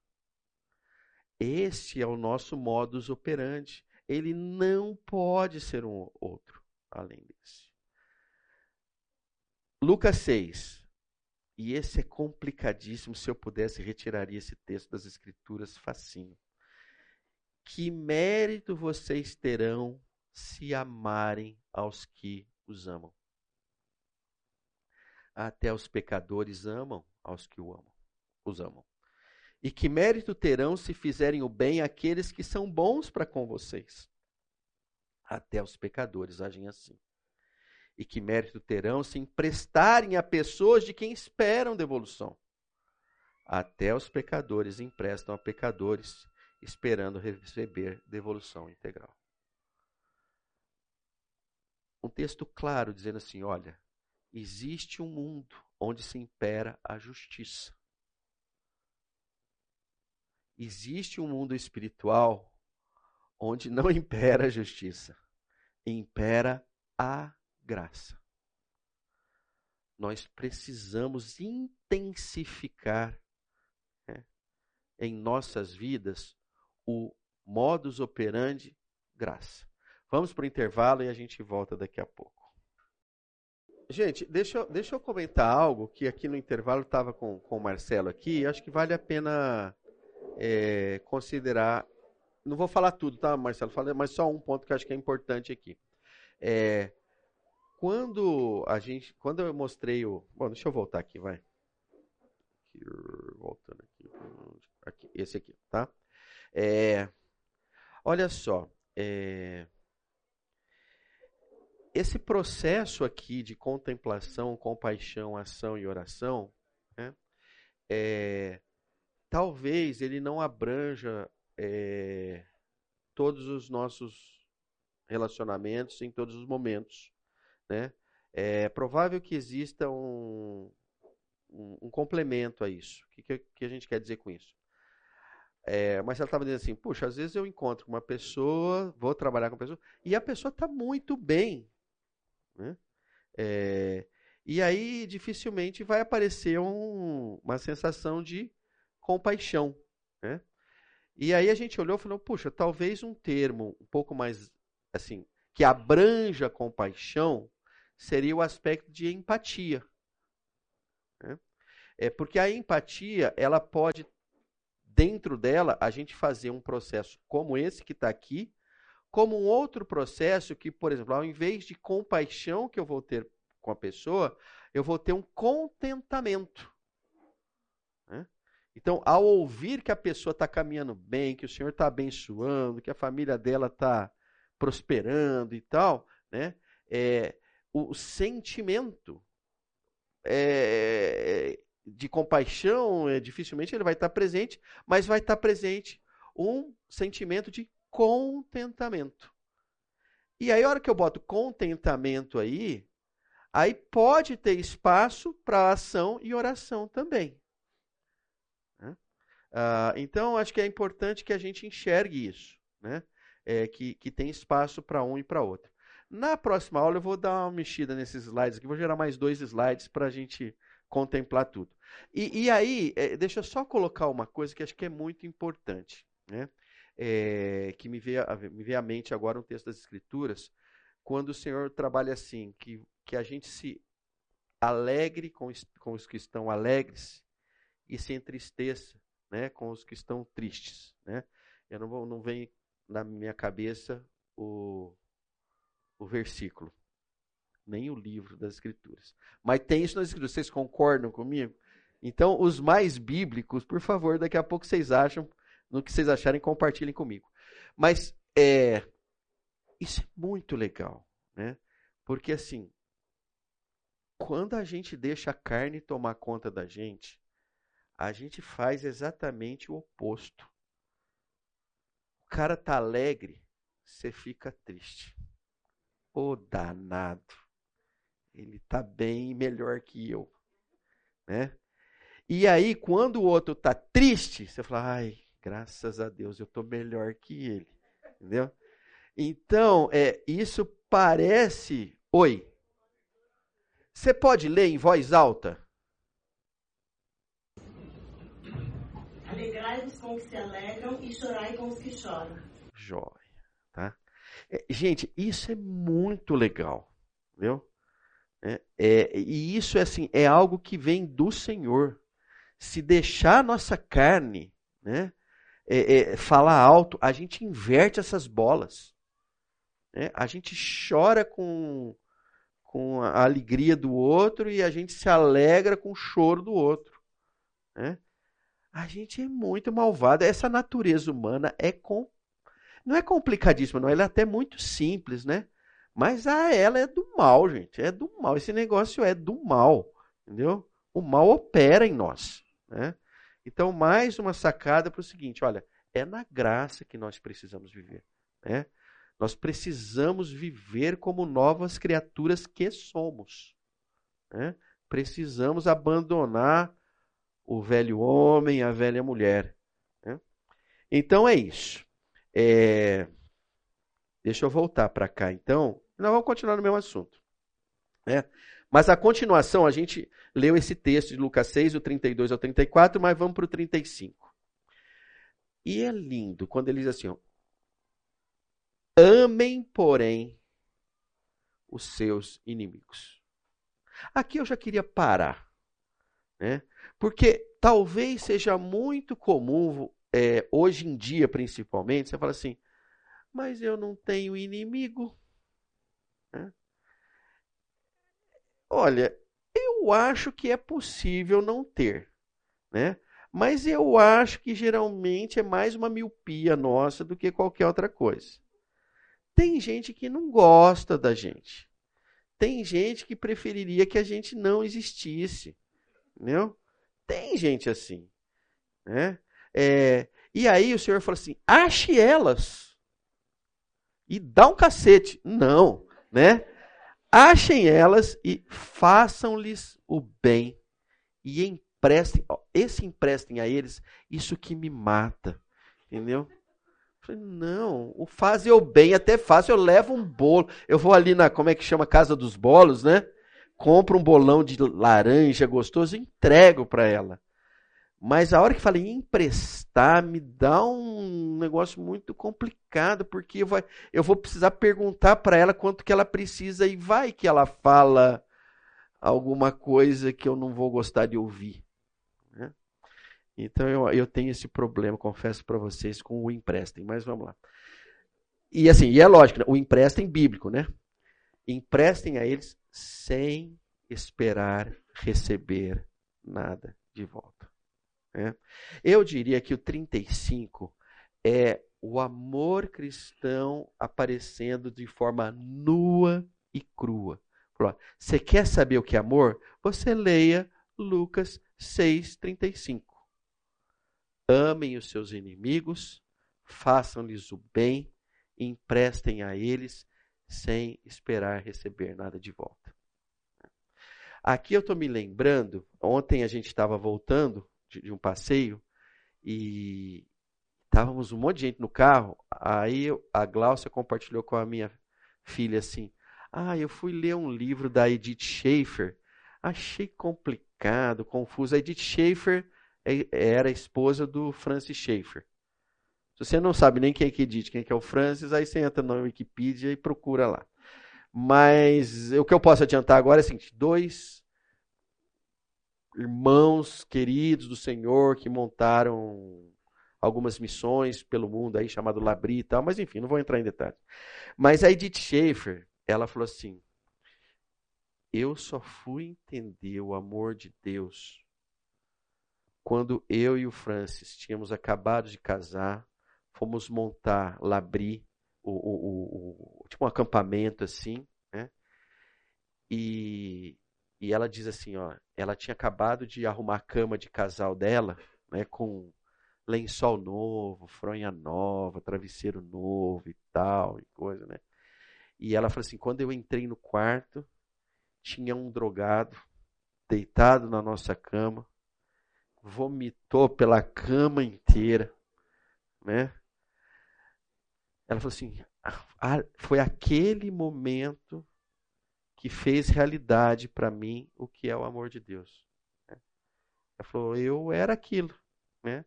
Este é o nosso modus operandi. Ele não pode ser um outro além desse. Lucas 6. E esse é complicadíssimo. Se eu pudesse, retiraria esse texto das Escrituras facinho. Que mérito vocês terão se amarem aos que os amam? Até os pecadores amam aos que o amam, os amam. E que mérito terão se fizerem o bem àqueles que são bons para com vocês? Até os pecadores agem assim. E que mérito terão se emprestarem a pessoas de quem esperam devolução? Até os pecadores emprestam a pecadores, esperando receber devolução integral. Um texto claro dizendo assim: olha, existe um mundo onde se impera a justiça existe um mundo espiritual onde não <laughs> impera a justiça, impera a graça. Nós precisamos intensificar né, em nossas vidas o modus operandi graça. Vamos para o intervalo e a gente volta daqui a pouco. Gente, deixa, deixa eu comentar algo que aqui no intervalo estava com, com o Marcelo aqui, acho que vale a pena é, considerar. Não vou falar tudo, tá, Marcelo? Falei, mas só um ponto que acho que é importante aqui. É, quando a gente, quando eu mostrei o, bom, deixa eu voltar aqui, vai. Aqui, voltando aqui, aqui, esse aqui, tá? É, olha só, é, esse processo aqui de contemplação, compaixão, ação e oração, né, é, talvez ele não abranja é, todos os nossos relacionamentos em todos os momentos. Né? É provável que exista um, um, um complemento a isso. O que, que, que, a gente quer dizer com isso? É, mas ela estava dizendo assim: puxa, às vezes eu encontro uma pessoa, vou trabalhar com uma pessoa, e a pessoa está muito bem. Né? É, e aí dificilmente vai aparecer um, uma sensação de compaixão. Né? E aí a gente olhou e falou, puxa, talvez um termo um pouco mais assim, que abranja compaixão, seria o aspecto de empatia. Né? É porque a empatia, ela pode, dentro dela, a gente fazer um processo como esse que está aqui, como um outro processo que, por exemplo, ao invés de compaixão que eu vou ter com a pessoa, eu vou ter um contentamento. Né? Então, ao ouvir que a pessoa está caminhando bem, que o Senhor está abençoando, que a família dela está prosperando e tal, né? É, o, sentimento é, de compaixão, é, dificilmente ele vai estar presente, mas vai estar presente um sentimento de contentamento. E aí, a hora que eu boto contentamento aí, aí pode ter espaço para ação e oração também. Uh, então, acho que é importante que a gente enxergue isso, né? É, que, que tem espaço para um e para outro. Na próxima aula, eu vou dar uma mexida nesses slides aqui, vou gerar mais dois slides para a gente contemplar tudo. E, e aí, é, deixa eu só colocar uma coisa que acho que é muito importante, né? É, que me veio, me veio à mente agora um texto das Escrituras, quando o Senhor trabalha assim, que, que a gente se alegre com, com os que estão alegres e se entristeça né, com os que estão tristes. Né? Eu não, vou, não vem na minha cabeça o, o versículo, nem o livro das Escrituras. Mas tem isso nas Escrituras. Vocês concordam comigo? Então, os mais bíblicos, por favor, daqui a pouco vocês acham, no que vocês acharem, compartilhem comigo. Mas é, isso é muito legal, né? Porque assim, quando a gente deixa a carne tomar conta da gente, a gente faz exatamente o oposto. O cara tá alegre, você fica triste. Ô oh, danado. Ele tá bem melhor que eu, né? E aí quando o outro tá triste, você fala: "Ai, graças a Deus, eu tô melhor que ele". Entendeu? Então, é, isso parece. Oi. Você pode ler em voz alta? Alegrai-vos com os que se alegram e chorai com os que choram. Jóia, tá? É, gente, isso é muito legal, viu? É, é, e isso é assim, é algo que vem do Senhor. Se deixar a nossa carne, né, é, é, falar alto, a gente inverte essas bolas. Né? A gente chora com, com a alegria do outro e a gente se alegra com o choro do outro. Né? A gente é muito malvado. Essa natureza humana é com... não é complicadíssima, não. Ela é até muito simples, né? Mas a ela é do mal, gente. É do mal. Esse negócio é do mal, entendeu? O mal opera em nós, né? Então, mais uma sacada para o seguinte: olha, é na graça que nós precisamos viver, né? Nós precisamos viver como novas criaturas que somos. Né? Precisamos abandonar o velho homem, a velha mulher. Né? Então é isso. É... Deixa eu voltar para cá então. Nós vamos continuar no mesmo assunto. Né? Mas a continuação, a gente leu esse texto de Lucas 6, o 32 ao 34, mas vamos para o 35. E é lindo quando ele diz assim: ó, Amem, porém, os seus inimigos. Aqui eu já queria parar, né? Porque talvez seja muito comum, é, hoje em dia principalmente, você fala assim, mas eu não tenho inimigo. Né? Olha, eu acho que é possível não ter, né? Mas eu acho que geralmente é mais uma miopia nossa do que qualquer outra coisa. Tem gente que não gosta da gente. Tem gente que preferiria que a gente não existisse. Entendeu? Tem gente assim. Né? É, e aí o Senhor falou assim: ache elas e dá um cacete. Não, né? Achem elas e façam-lhes o bem e emprestem. Ó, esse emprestem a eles, isso que me mata. Entendeu? Não, o fazer o bem até fácil, eu levo um bolo. Eu vou ali na, como é que chama, Casa dos Bolos, né? Compro um bolão de laranja gostoso e entrego para ela. Mas a hora que falei emprestar, me dá um negócio muito complicado, porque eu, vou precisar perguntar para ela quanto que ela precisa e vai que ela fala alguma coisa que eu não vou gostar de ouvir. Então eu, eu tenho esse problema, confesso para vocês, com o empréstimo, mas vamos lá. E assim, e é lógico, né? o empréstimo bíblico, né? Emprestem a eles sem esperar receber nada de volta. Né? Eu diria que o 35 é o amor cristão aparecendo de forma nua e crua. Você quer saber o que é amor? Você leia Lucas 6,35. Amem os seus inimigos, façam-lhes o bem, emprestem a eles sem esperar receber nada de volta. Aqui eu estou me lembrando, ontem a gente estava voltando de, de, um passeio e estávamos um monte de gente no carro. Aí a Glaucia compartilhou com a minha filha assim: Ah, eu fui ler um livro da Edith Schaefer, achei complicado, confuso. A Edith Schaefer é, era esposa do Francis Schaeffer. Se você não sabe nem quem é que edite, quem é, que é o Francis, aí você entra na Wikipedia e procura lá. Mas o que eu posso adiantar agora é o seguinte: dois irmãos queridos do Senhor que montaram algumas missões pelo mundo aí, chamado Labri e tal, mas enfim, não vou entrar em detalhes. Mas a Edith Schaefer, ela falou assim: Eu só fui entender o amor de Deus quando eu e o Francis tínhamos acabado de casar, fomos montar Labri, o, o, o, tipo um acampamento assim, né? E, e ela diz assim, ó, ela tinha acabado de arrumar a cama de casal dela, né, com lençol novo, fronha nova, travesseiro novo e tal, e coisa, né? E ela falou assim, quando eu entrei no quarto, tinha um drogado deitado na nossa cama, vomitou pela cama inteira, né? Ela falou assim, foi aquele momento que fez realidade para mim o que é o amor de Deus. Né? Ela falou, eu era aquilo, né?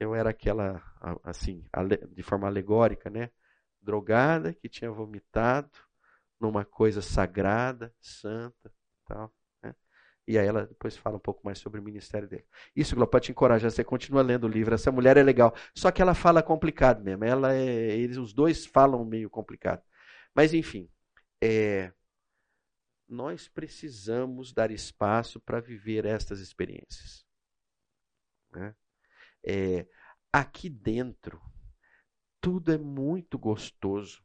Eu era aquela, assim, de forma alegórica, né? Drogada que tinha vomitado numa coisa sagrada, santa, tal. Né? E aí ela depois fala um pouco mais sobre o ministério dele. Isso, Glória, pode te encorajar, você continua lendo o livro. Essa mulher é legal. Só que ela fala complicado mesmo. Ela é, eles, os dois falam meio complicado. Mas enfim, é, nós precisamos dar espaço para viver estas experiências. Né? É, aqui dentro, tudo é muito gostoso,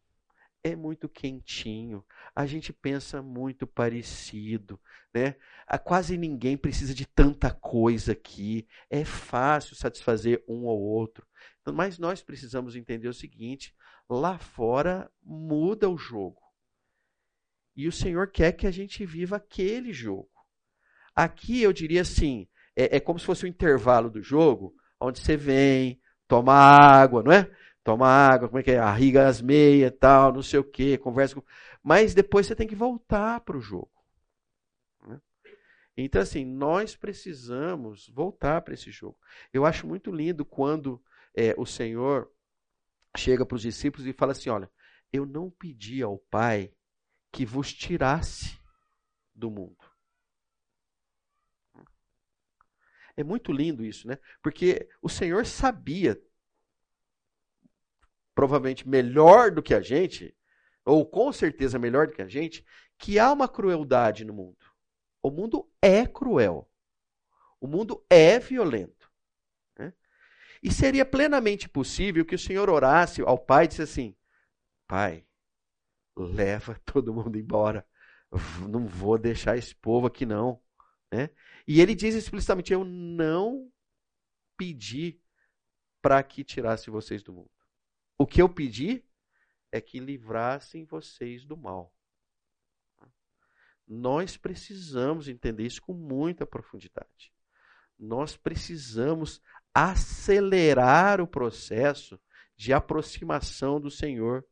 é muito quentinho, a gente pensa muito parecido, né? A quase ninguém precisa de tanta coisa aqui, é fácil satisfazer um ou outro. Mas nós precisamos entender o seguinte: lá fora muda o jogo. E o Senhor quer que a gente viva aquele jogo. Aqui eu diria assim: é, é como se fosse o um intervalo do jogo, onde você vem, toma água, não é? Toma água, como é que é? Arriga as meias, tal, não sei o quê, conversa com. Mas depois você tem que voltar para o jogo. Né? Então, assim, nós precisamos voltar para esse jogo. Eu acho muito lindo quando é, o Senhor chega para os discípulos e fala assim: olha, eu não pedi ao Pai que vos tirasse do mundo. É muito lindo isso, né? Porque o Senhor sabia, provavelmente melhor do que a gente, ou com certeza melhor do que a gente, que há uma crueldade no mundo. O mundo é cruel. O mundo é violento. Né? E seria plenamente possível que o Senhor orasse ao Pai e disse assim: Pai, leva <laughs> todo mundo embora. Não vou deixar esse povo aqui, não. Né? E ele diz explicitamente: Eu não pedi para que tirasse vocês do mundo. O que eu pedi é que livrassem vocês do mal. Nós precisamos entender isso com muita profundidade. Nós precisamos acelerar o processo de aproximação do Senhor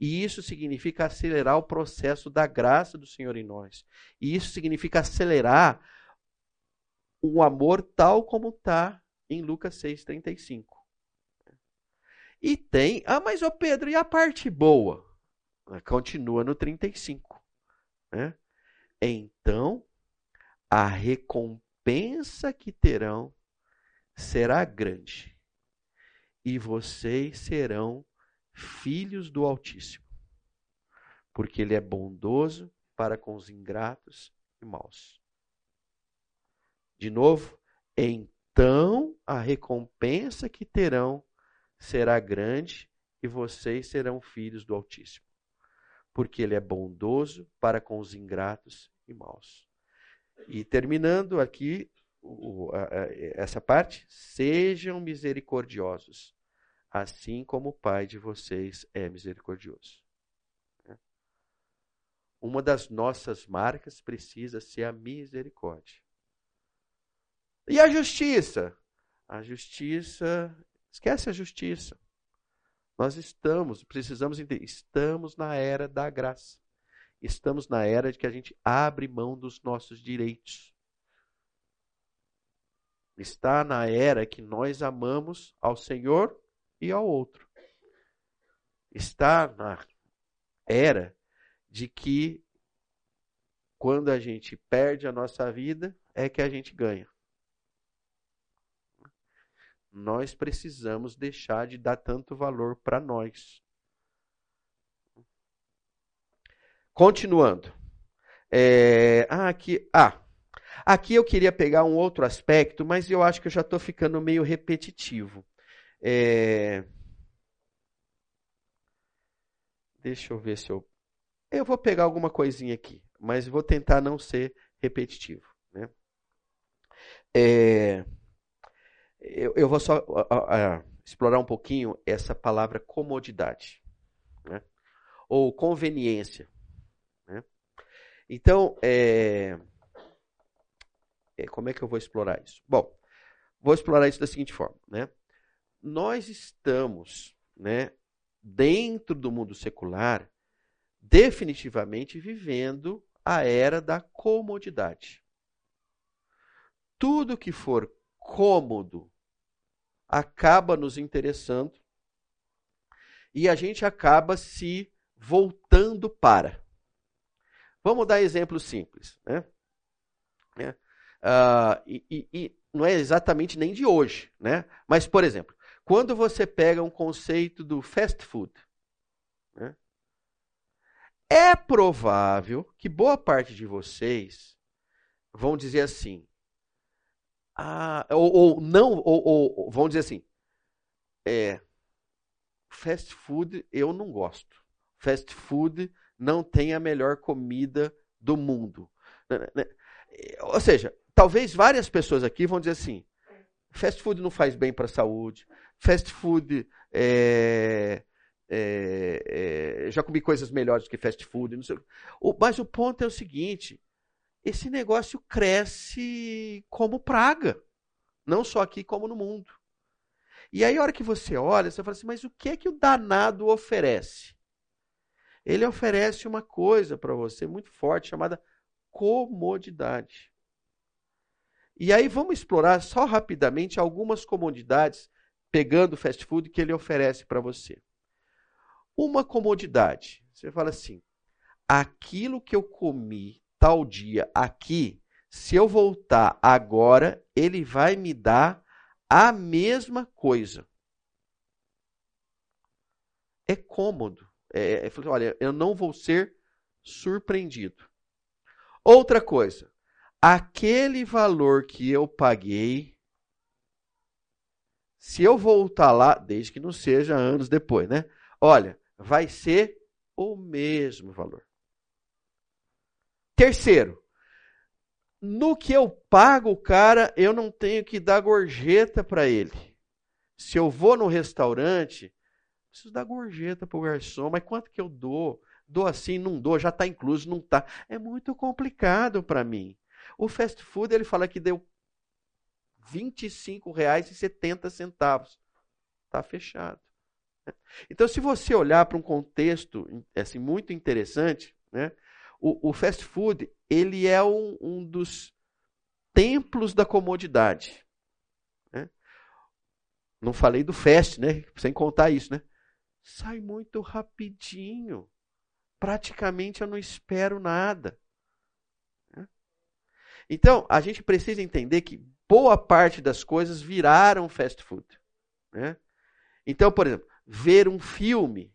e isso significa acelerar o processo da graça do Senhor em nós. E isso significa acelerar o amor tal como está em Lucas 6,35. E tem, ah, mas ô Pedro, e a parte boa? Continua no 35. Né? Então, a recompensa que terão será grande, e vocês serão filhos do Altíssimo, porque Ele é bondoso para com os ingratos e maus. De novo, então a recompensa que terão será grande e vocês serão filhos do Altíssimo, porque Ele é bondoso para com os ingratos e maus. E terminando aqui essa parte, sejam misericordiosos, assim como o Pai de vocês é misericordioso. Uma das nossas marcas precisa ser a misericórdia. E a justiça? A justiça, esquece a justiça. Nós estamos, precisamos entender, estamos na era da graça. Estamos na era de que a gente abre mão dos nossos direitos. Está na era que nós amamos ao Senhor e ao outro. Está na era de que quando a gente perde a nossa vida é que a gente ganha. nós precisamos deixar de dar tanto valor para nós. Continuando. É, ah, aqui, ah, aqui eu queria pegar um outro aspecto, mas eu acho que eu já estou ficando meio repetitivo. É, deixa eu ver se eu. Eu vou pegar alguma coisinha aqui, mas vou tentar não ser repetitivo. Né? É, eu, eu, vou só explorar um pouquinho essa palavra comodidade, né? ou conveniência. Né? Então, é, é, como é que eu vou explorar isso? Bom, vou explorar isso da seguinte forma. Né? Nós estamos né, dentro do mundo secular definitivamente vivendo a era da comodidade. Tudo que for cômodo acaba nos interessando e a gente acaba se voltando para. Vamos dar exemplos simples. Né? É. Uh, e, e, e, não é exatamente nem de hoje, né? mas, por exemplo, quando você pega um conceito do fast food, né? é provável que boa parte de vocês vão dizer assim, ah, ou, ou não, ou, ou, vamos dizer assim, é, fast food eu não gosto. Fast food não tem a melhor comida do mundo. Né, né, né? Ou seja, talvez várias pessoas aqui vão dizer assim: fast food não faz bem para a saúde, fast food é, é, é, já comi coisas melhores que fast food. O, mas o ponto é o seguinte: esse negócio cresce como praga. Não só aqui, como no mundo. E aí, a hora que você olha, você fala assim: mas o que é que o danado oferece? Ele oferece uma coisa para você muito forte chamada comodidade. E aí vamos explorar só rapidamente algumas comodidades, pegando o fast food que ele oferece para você. Uma comodidade. Você fala assim: aquilo que eu comi tal dia aqui, se eu voltar agora, ele vai me dar a mesma coisa. É cômodo. É, é, olha, eu não vou ser surpreendido. Outra coisa, aquele valor que eu paguei, se eu voltar lá, desde que não seja anos depois, né? Olha, vai ser o mesmo valor. Terceiro, no que eu pago o cara, eu não tenho que dar gorjeta para ele. Se eu vou no restaurante, preciso dar gorjeta para o garçom, mas quanto que eu dou? Dou assim, não dou, já está incluso, não está. É muito complicado para mim. O fast food, ele fala que deu R$ 25,70. Está fechado. Então, se você olhar para um contexto assim, muito interessante, né, o, o fast food ele é um, um dos templos da comodidade. Né? Não falei do fast, né? Sem contar isso, né? Sai muito rapidinho. Praticamente eu não espero nada. Então, a gente precisa entender que boa parte das coisas viraram fast food. Né? Então, por exemplo, ver um filme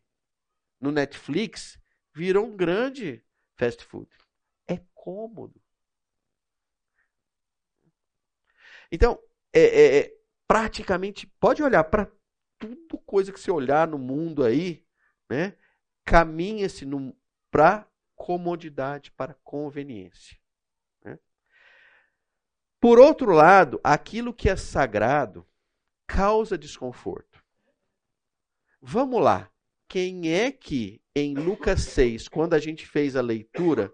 no Netflix virou um grande fast food. É cômodo. Então, é, é, é praticamente, pode olhar para tudo coisa que você olhar no mundo aí, né? Caminha-se para comodidade, para conveniência. Por outro lado, aquilo que é sagrado causa desconforto. Vamos lá. Quem é que em Lucas 6, quando a gente fez a leitura,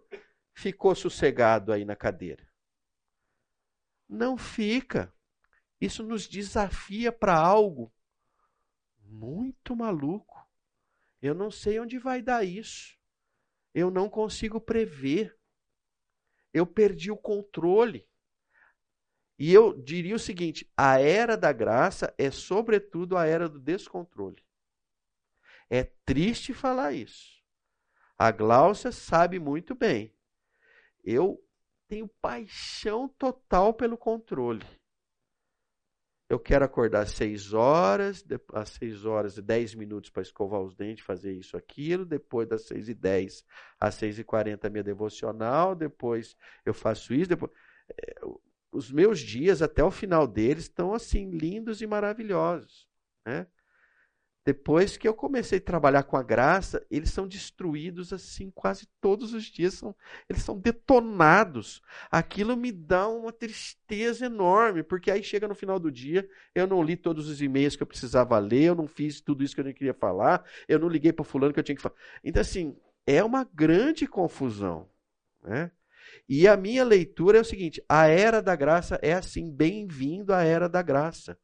ficou sossegado aí na cadeira? Não fica. Isso nos desafia para algo muito maluco. Eu não sei onde vai dar isso. Eu não consigo prever. Eu perdi o controle. E eu diria o seguinte: a era da graça é, sobretudo, a era do descontrole. É triste falar isso. A Gláucia sabe muito bem. Eu tenho paixão total pelo controle. eu quero acordar às 6 horas, às 6 horas e 10 minutos para escovar os dentes, fazer isso, aquilo. Depois das 6 e 10 às 6 e 40 minha devocional. Depois eu faço isso. Depois... Os meus dias até o final deles estão assim lindos e maravilhosos. Né? Depois que eu comecei a trabalhar com a graça, eles são destruídos assim quase todos os dias, são, eles são detonados. Aquilo me dá uma tristeza enorme, porque aí chega no final do dia, eu não li todos os e-mails que eu precisava ler, eu não fiz tudo isso que eu não queria falar, eu não liguei para fulano que eu tinha que falar. Então assim, é uma grande confusão, né? E a minha leitura é o seguinte: a era da graça é assim, bem-vindo à era da graça,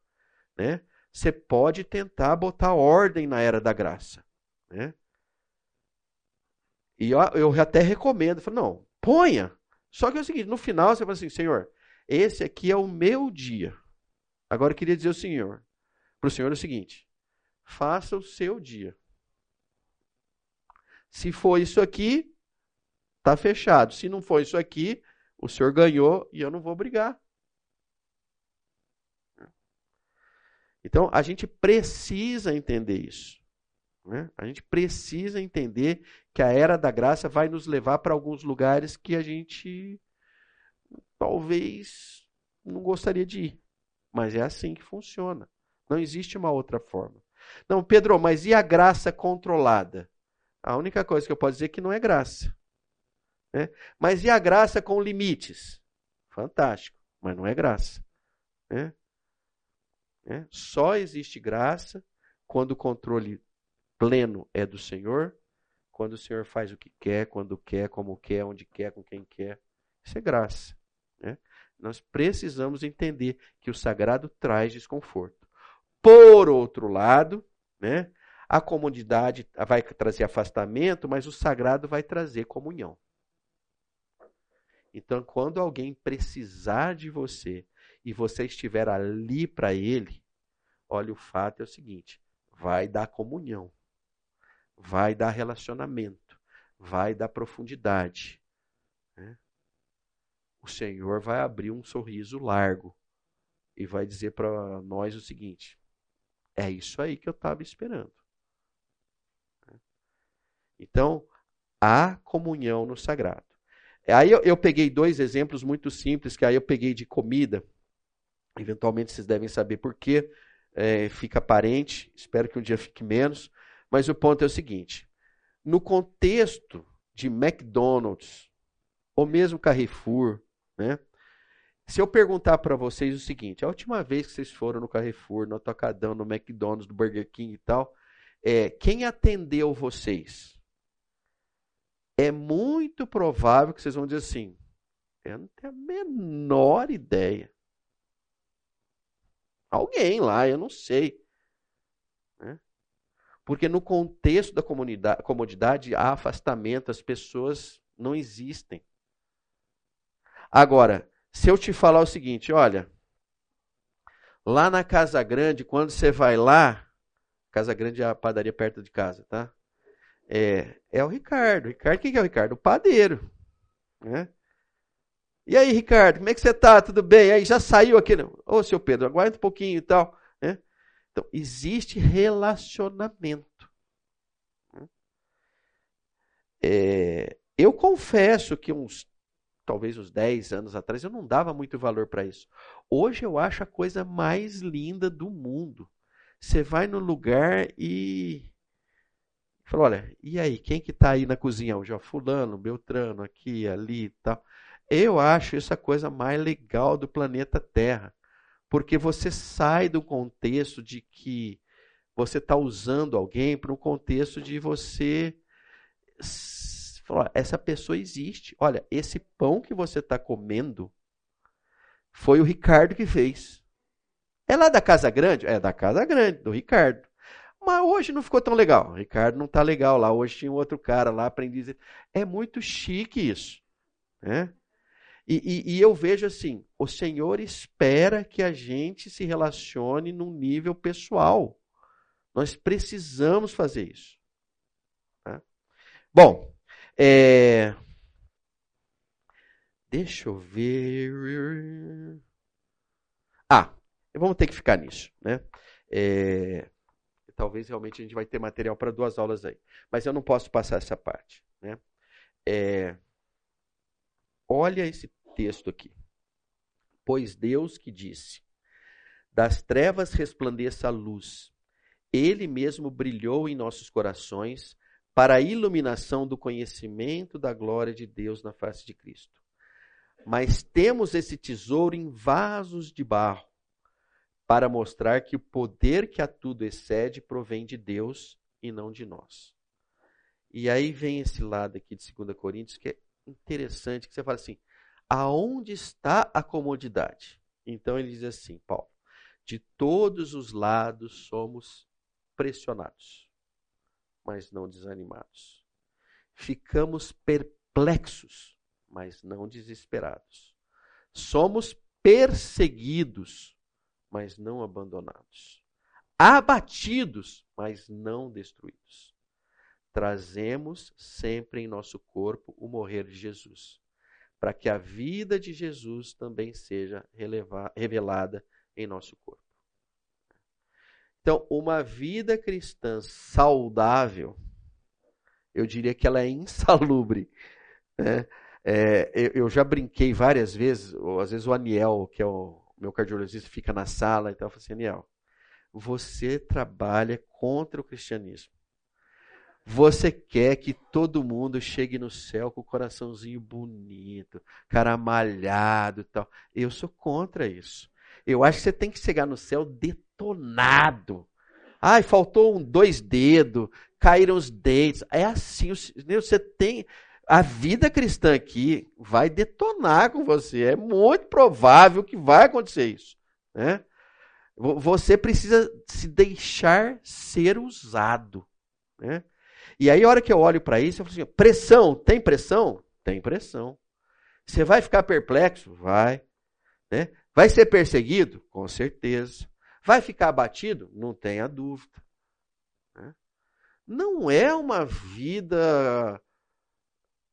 né? você pode tentar botar ordem na era da graça. Né? E eu, eu até recomendo, falo, não, ponha. Só que é o seguinte, no final você fala assim, Senhor, esse aqui é o meu dia. Agora eu queria dizer o Senhor, para o Senhor é o seguinte, faça o seu dia. Se for isso aqui, está fechado. Se não for isso aqui, o Senhor ganhou e eu não vou brigar. Então, a gente precisa entender isso. Né? A gente precisa entender que a era da graça vai nos levar para alguns lugares que a gente talvez não gostaria de ir. Mas é assim que funciona. Não existe uma outra forma. Não, Pedro, mas e a graça controlada? A única coisa que eu posso dizer é que não é graça. Né? Mas e a graça com limites? Fantástico, mas não é graça. Né? Né? Só existe graça quando o controle pleno é do Senhor, quando o Senhor faz o que quer, quando quer, como quer, onde quer, com quem quer. Isso é graça. Né? Nós precisamos entender que o sagrado traz desconforto. Por outro lado, né, a comodidade vai trazer afastamento, mas o sagrado vai trazer comunhão. Então, quando alguém precisar de você e você estiver ali para ele, olha, o fato é o seguinte: vai dar comunhão, vai dar relacionamento, vai dar profundidade. Né? O Senhor vai abrir um sorriso largo e vai dizer para nós o seguinte: é isso aí que eu estava esperando. Então, há comunhão no sagrado. Aí eu, eu, peguei dois exemplos muito simples, que aí eu peguei de comida. Eventualmente vocês devem saber por quê. É, fica aparente, espero que um dia fique menos. Mas o ponto é o seguinte: no contexto de McDonald's, ou mesmo Carrefour, né? Se eu perguntar para vocês o seguinte, a última vez que vocês foram no Carrefour, no Atacadão, no McDonald's, no Burger King e tal, é, quem atendeu vocês? É muito provável que vocês vão dizer assim, eu não tenho a menor ideia. Alguém lá, eu não sei. Né? Porque no contexto da comodidade há afastamento, as pessoas não existem. Agora, se eu te falar o seguinte, olha, lá na Casa Grande, quando você vai lá, Casa Grande é a padaria perto de casa, tá? É, é o Ricardo. Ricardo, quem que é o Ricardo? O padeiro. Né? E aí, Ricardo, como é que você está? Tudo bem? Aí já saiu aqui. Ô, seu Pedro, aguarda um pouquinho e tal. Né? Então, existe relacionamento. Né? É, eu confesso que uns, talvez uns 10 anos atrás, eu não dava muito valor para isso. Hoje eu acho a coisa mais linda do mundo. Você vai no lugar e fala, olha, e aí, quem que está aí na cozinha? O já fulano, Beltrano, aqui, ali e tal. Eu acho isso a coisa mais legal do planeta Terra, porque você sai do contexto de que você está usando alguém para um contexto de você falar, essa pessoa existe. Olha, esse pão que você está comendo foi o Ricardo que fez. É lá da Casa Grande? É da Casa Grande, do Ricardo. Mas hoje não ficou tão legal. O Ricardo não está legal lá. Hoje tinha um outro cara lá, aprendi. É muito chique isso. Né? E, e, e, eu vejo assim: o Senhor espera que a gente se relacione num nível pessoal. Nós precisamos fazer isso. Tá? Bom, é... deixa eu ver. Ah, Vamos ter que ficar nisso, né? É, talvez realmente a gente vai ter material para duas aulas aí. Mas eu não posso passar essa parte. Né? É, olha esse texto aqui. Pois Deus que disse: Das trevas resplandeça a luz. Ele mesmo brilhou em nossos corações para a iluminação do conhecimento da glória de Deus na face de Cristo. Mas temos esse tesouro em vasos de barro para mostrar que o poder que a tudo excede provém de Deus e não de nós. E aí vem esse lado aqui de 2 Coríntios que é interessante, que você fala assim, aonde está a comodidade? Então ele diz assim, Paulo, de todos os lados somos pressionados, mas não desanimados. Ficamos perplexos, mas não desesperados. Somos perseguidos, mas não abandonados. Abatidos, mas não destruídos. Trazemos sempre em nosso corpo o morrer de Jesus, para que a vida de Jesus também seja revelada em nosso corpo. Então, uma vida cristã saudável, eu diria que ela é insalubre. Né? É, eu já brinquei várias vezes, ou às vezes o Aniel, que é o meu cardiologista fica na sala, então eu falo assim, Daniel, você trabalha contra o cristianismo. Você quer que todo mundo chegue no céu com o coraçãozinho bonito, cara malhado e tal. Eu sou contra isso. Eu acho que você tem que chegar no céu detonado. Ai, faltou um, dois dedos, caíram os dentes. É assim, você tem a vida cristã aqui vai detonar com você. É muito provável que vai acontecer isso. Né? Você precisa se deixar ser usado. Né? E aí, a hora que eu olho para isso, eu falo assim: pressão, tem pressão? Tem pressão. Você vai ficar perplexo? Vai. Né? Vai ser perseguido? Com certeza. Vai ficar abatido? Não tenha dúvida. Né? Não é uma vida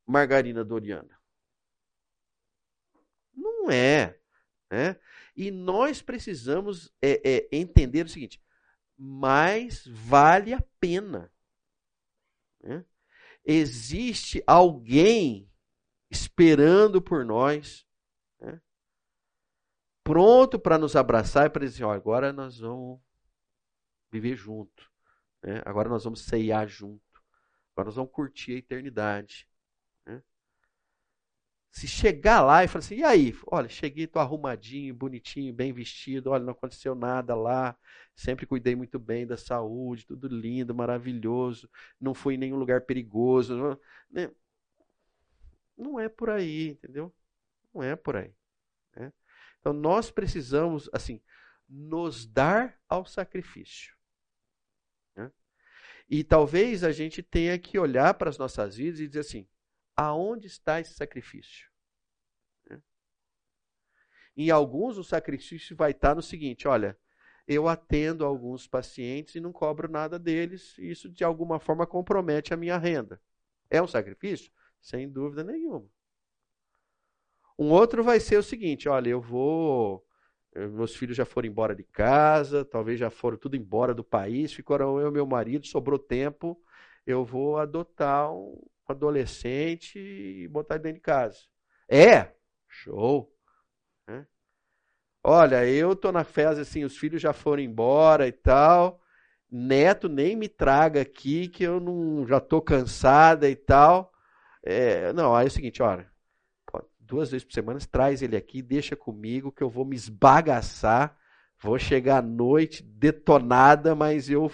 margarina doriana. Não é. Né? E nós precisamos é, é, entender o seguinte: mas vale a pena. Né? Existe alguém esperando por nós, né? pronto para nos abraçar e para dizer: ó, agora nós vamos viver junto, né? agora nós vamos ceiar junto, agora nós vamos curtir a eternidade. Se chegar lá e falar assim, e aí? Olha, cheguei, tô arrumadinho, bonitinho, bem vestido, olha, não aconteceu nada lá, sempre cuidei muito bem da saúde, tudo lindo, maravilhoso, não fui em nenhum lugar perigoso. Não, né? não é por aí, entendeu? Não é por aí. Né? Então nós precisamos, assim, nos dar ao sacrifício. Né? E talvez a gente tenha que olhar para as nossas vidas e dizer assim: aonde está esse sacrifício? Né? Em alguns, o sacrifício vai estar no seguinte: olha, eu atendo alguns pacientes e não cobro nada deles, e isso de alguma forma compromete a minha renda. É um sacrifício? Sem dúvida nenhuma. Um outro vai ser o seguinte: olha, eu vou. Meus filhos já foram embora de casa, talvez já foram tudo embora do país, ficaram eu e meu marido, sobrou tempo, eu vou adotar um, adolescente e botar dentro de casa. É, show. É. Olha, eu tô na festa assim, os filhos já foram embora e tal. Neto nem me traga aqui que eu não já tô cansada e tal. É, não, aí é o seguinte, olha, duas vezes por semana traz ele aqui, deixa comigo que eu vou me esbagaçar. Vou chegar à noite detonada, mas eu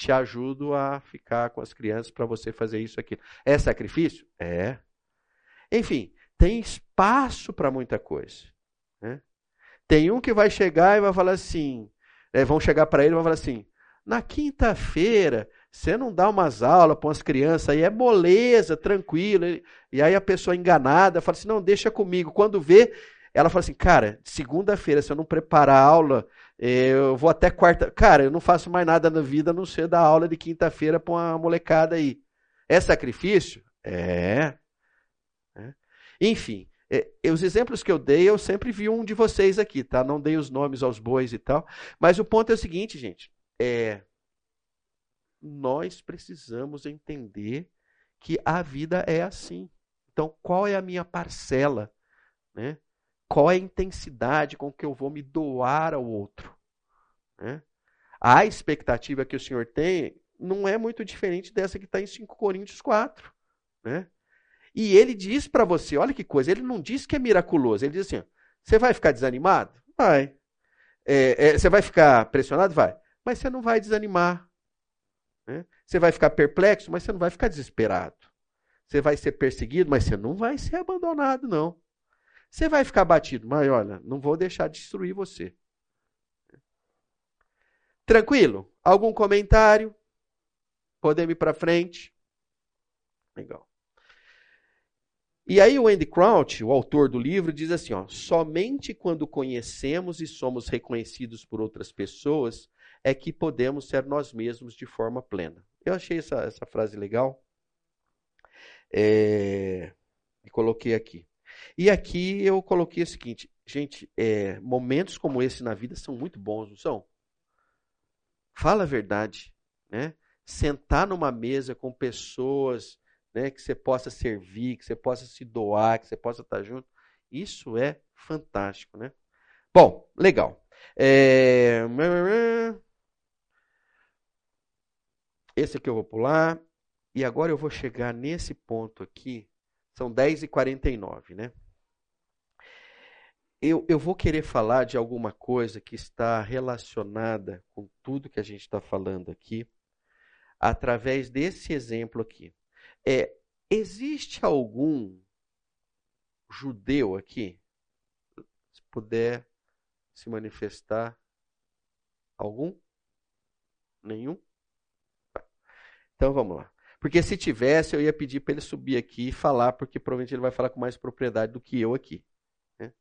te ajudo a ficar com as crianças para você fazer isso aqui. É sacrifício? É. Enfim, tem espaço para muita coisa. Né? Tem um que vai chegar e vai falar assim: é, vão chegar para ele e vão falar assim: na quinta-feira você não dá umas aulas para umas crianças aí, é moleza, tranquilo. E aí a pessoa enganada fala assim: não, deixa comigo. Quando vê, ela fala assim: cara, segunda-feira, se eu não preparar a aula eu vou até quarta. Cara, eu não faço mais nada na vida a não ser dar aula de quinta-feira para uma molecada aí. É sacrifício? É. é. Enfim, É, os exemplos que eu dei, eu sempre vi um de vocês aqui, tá? Não dei os nomes aos bois e tal. Mas o ponto é o seguinte, gente. É, nós precisamos entender que a vida é assim. Então, qual é a minha parcela? Né? Qual é a intensidade com que eu vou me doar ao outro? Né? A expectativa que o Senhor tem não é muito diferente dessa que está em 5 Coríntios 4. Né? E ele diz para você, olha que coisa, ele não diz que é miraculoso, ele diz assim: você vai ficar desanimado? Vai. É, é, você vai ficar pressionado? Vai. Mas você não vai desanimar. Né? Você vai ficar perplexo, mas você não vai ficar desesperado. Você vai ser perseguido, mas você não vai ser abandonado, não. Você vai ficar batido, mas olha, não vou deixar de destruir você. Tranquilo? Algum comentário? Podemos ir para frente? Legal. E aí o Andy Crouch, o autor do livro, diz assim, ó, somente quando conhecemos e somos reconhecidos por outras pessoas é que podemos ser nós mesmos de forma plena. Eu achei essa, essa frase legal é, e coloquei aqui. E aqui eu coloquei o seguinte, gente, é, momentos como esse na vida são muito bons, não são? Fala a verdade, né? Sentar numa mesa com pessoas né, que você possa servir, que você possa se doar, que você possa estar junto. Isso é fantástico, né? Bom, legal. É... Esse aqui eu vou pular. E agora eu vou chegar nesse ponto aqui. São 10h49, né? Eu, eu vou querer falar de alguma coisa que está relacionada com tudo que a gente está falando aqui, através desse exemplo aqui. É, existe algum judeu aqui? Se puder se manifestar. Algum? Nenhum? Então vamos lá. Porque se tivesse, eu ia pedir para ele subir aqui e falar, porque provavelmente ele vai falar com mais propriedade do que eu aqui. Né?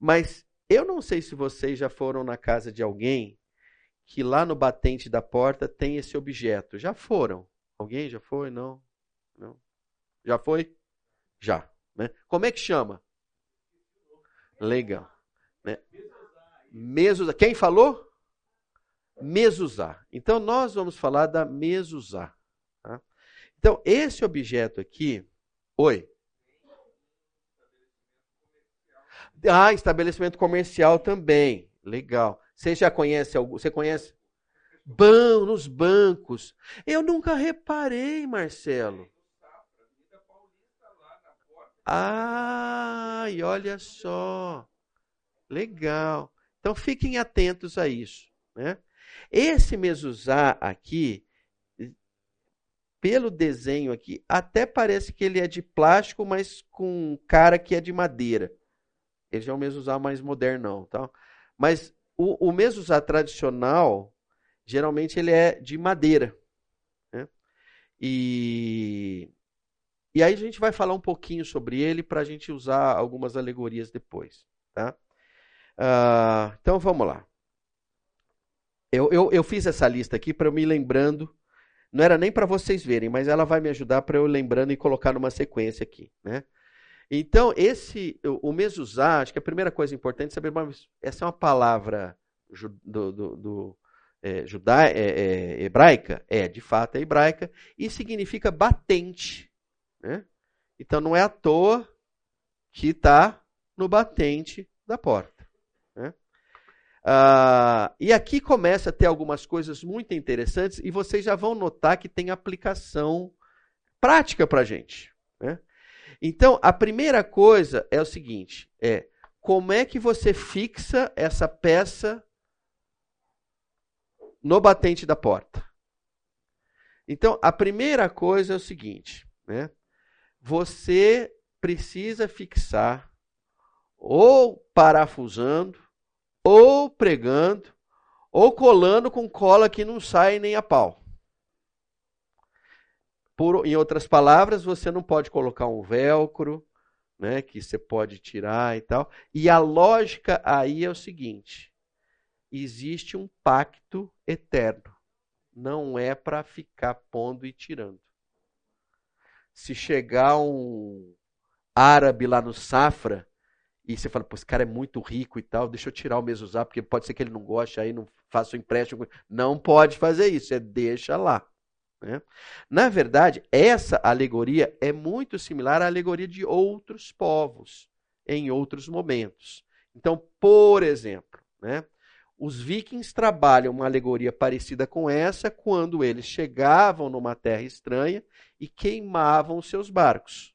Mas eu não sei se vocês já foram na casa de alguém que lá no batente da porta tem esse objeto. Já foram? Alguém já foi? Não? Não. Já foi? Já. Né? Como é que chama? Legal. Né? Mesuzá. Quem falou? Mesuzá. Então nós vamos falar da mesuzá. Então esse objeto aqui, oi. Ah, estabelecimento comercial também. Legal. Você já conhece algum? Você conhece? Ban, nos bancos. Eu nunca reparei, Marcelo. Ah, e olha só. Legal. Então fiquem atentos a isso. Né? Esse mesuzá aqui, pelo desenho aqui, até parece que ele é de plástico, mas com cara que é de madeira. Ele já é um mesuzá mais moderno, tá? Mas o, o mesuzá tradicional, geralmente ele é de madeira. Né? E e aí a gente vai falar um pouquinho sobre ele para a gente usar algumas alegorias depois. Tá? Uh, então vamos lá. Eu, eu, eu fiz essa lista aqui para eu me lembrando. Não era nem para vocês verem, mas ela vai me ajudar para eu lembrando e colocar numa sequência aqui. Né? Então, esse, o, mesuzá, acho que a primeira coisa importante é saber, mas essa é uma palavra do, do, do é, judá, é, é, hebraica? É, de fato é hebraica, e significa batente. Né? Então não é à toa que está no batente da porta. Né? Ah, e aqui começa a ter algumas coisas muito interessantes e vocês já vão notar que tem aplicação prática para a gente. Né? Então, a primeira coisa é o seguinte: é como é que você fixa essa peça no batente da porta? Então, a primeira coisa é o seguinte, né? você precisa fixar ou parafusando, ou pregando, ou colando com cola que não sai nem a pau. Por, em outras palavras, você não pode colocar um velcro, né, que você pode tirar e tal. E a lógica aí é o seguinte: existe um pacto eterno. Não é para ficar pondo e tirando se chegar um árabe lá no Safra, e você fala, pô, esse cara é muito rico e tal, deixa eu tirar o mesuzá, porque pode ser que ele não goste, aí não faça o empréstimo. Não pode fazer isso, é deixa lá. Né? Na verdade, essa alegoria é muito similar à alegoria de outros povos, em outros momentos. Então, por exemplo, né, os vikings trabalham uma alegoria parecida com essa quando eles chegavam numa terra estranha e queimavam seus barcos.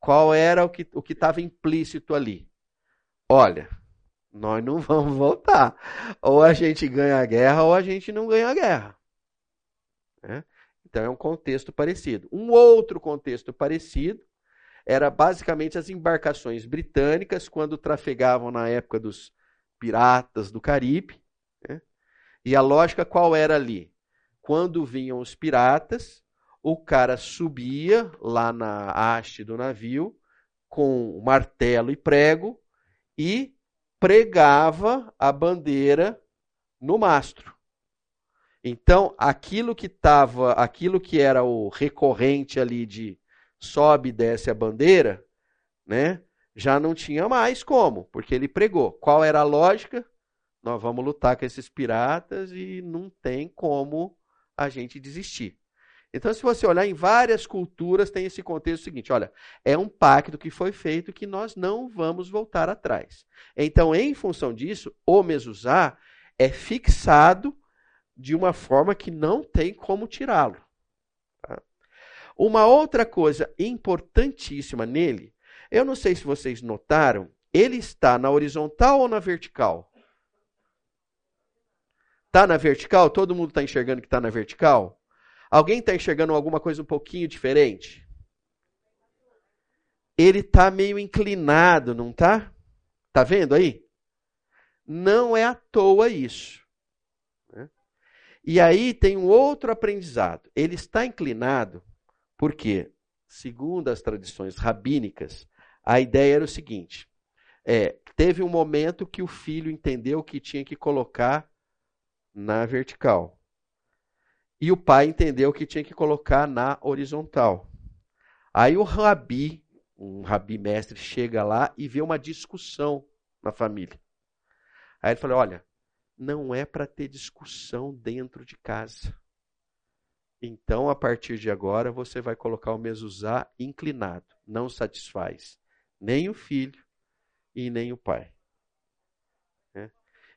Qual era o que o estava implícito ali? Olha, nós não <laughs> vamos voltar. Ou a gente ganha a guerra ou a gente não ganha a guerra. Né? Então é um contexto parecido. Um outro contexto parecido era basicamente as embarcações britânicas quando trafegavam na época dos piratas do Caribe. Né? E a lógica qual era ali? Quando vinham os piratas, o cara subia lá na haste do navio com martelo e prego e pregava a bandeira no mastro. Então, aquilo que estava, aquilo que era o recorrente ali de sobe e desce a bandeira, né? Já não tinha mais como, porque ele pregou. Qual era a lógica? Nós vamos lutar com esses piratas e não tem como a gente desistir. Então, se você olhar em várias culturas, tem esse contexto seguinte: olha, é um pacto que foi feito que nós não vamos voltar atrás. Então, em função disso, o mezuzá é fixado de uma forma que não tem como tirá-lo. Tá? Uma outra coisa importantíssima nele, eu não sei se vocês notaram, ele está na horizontal ou na vertical? Está na vertical? Todo mundo está enxergando que está na vertical? Alguém está enxergando alguma coisa um pouquinho diferente? Ele está meio inclinado, não está? Está vendo aí? Não é à toa isso. Né? E aí tem um outro aprendizado. Ele está inclinado porque, segundo as tradições rabínicas, a ideia era o seguinte: é, teve um momento que o filho entendeu que tinha que colocar na vertical. E o pai entendeu que tinha que colocar na horizontal. Aí o rabi, um rabi mestre, chega lá e vê uma discussão na família. Aí ele falou: Olha, não é para ter discussão dentro de casa. Então, a partir de agora, você vai colocar o mezuzá inclinado. Não satisfaz nem o filho e nem o pai. É.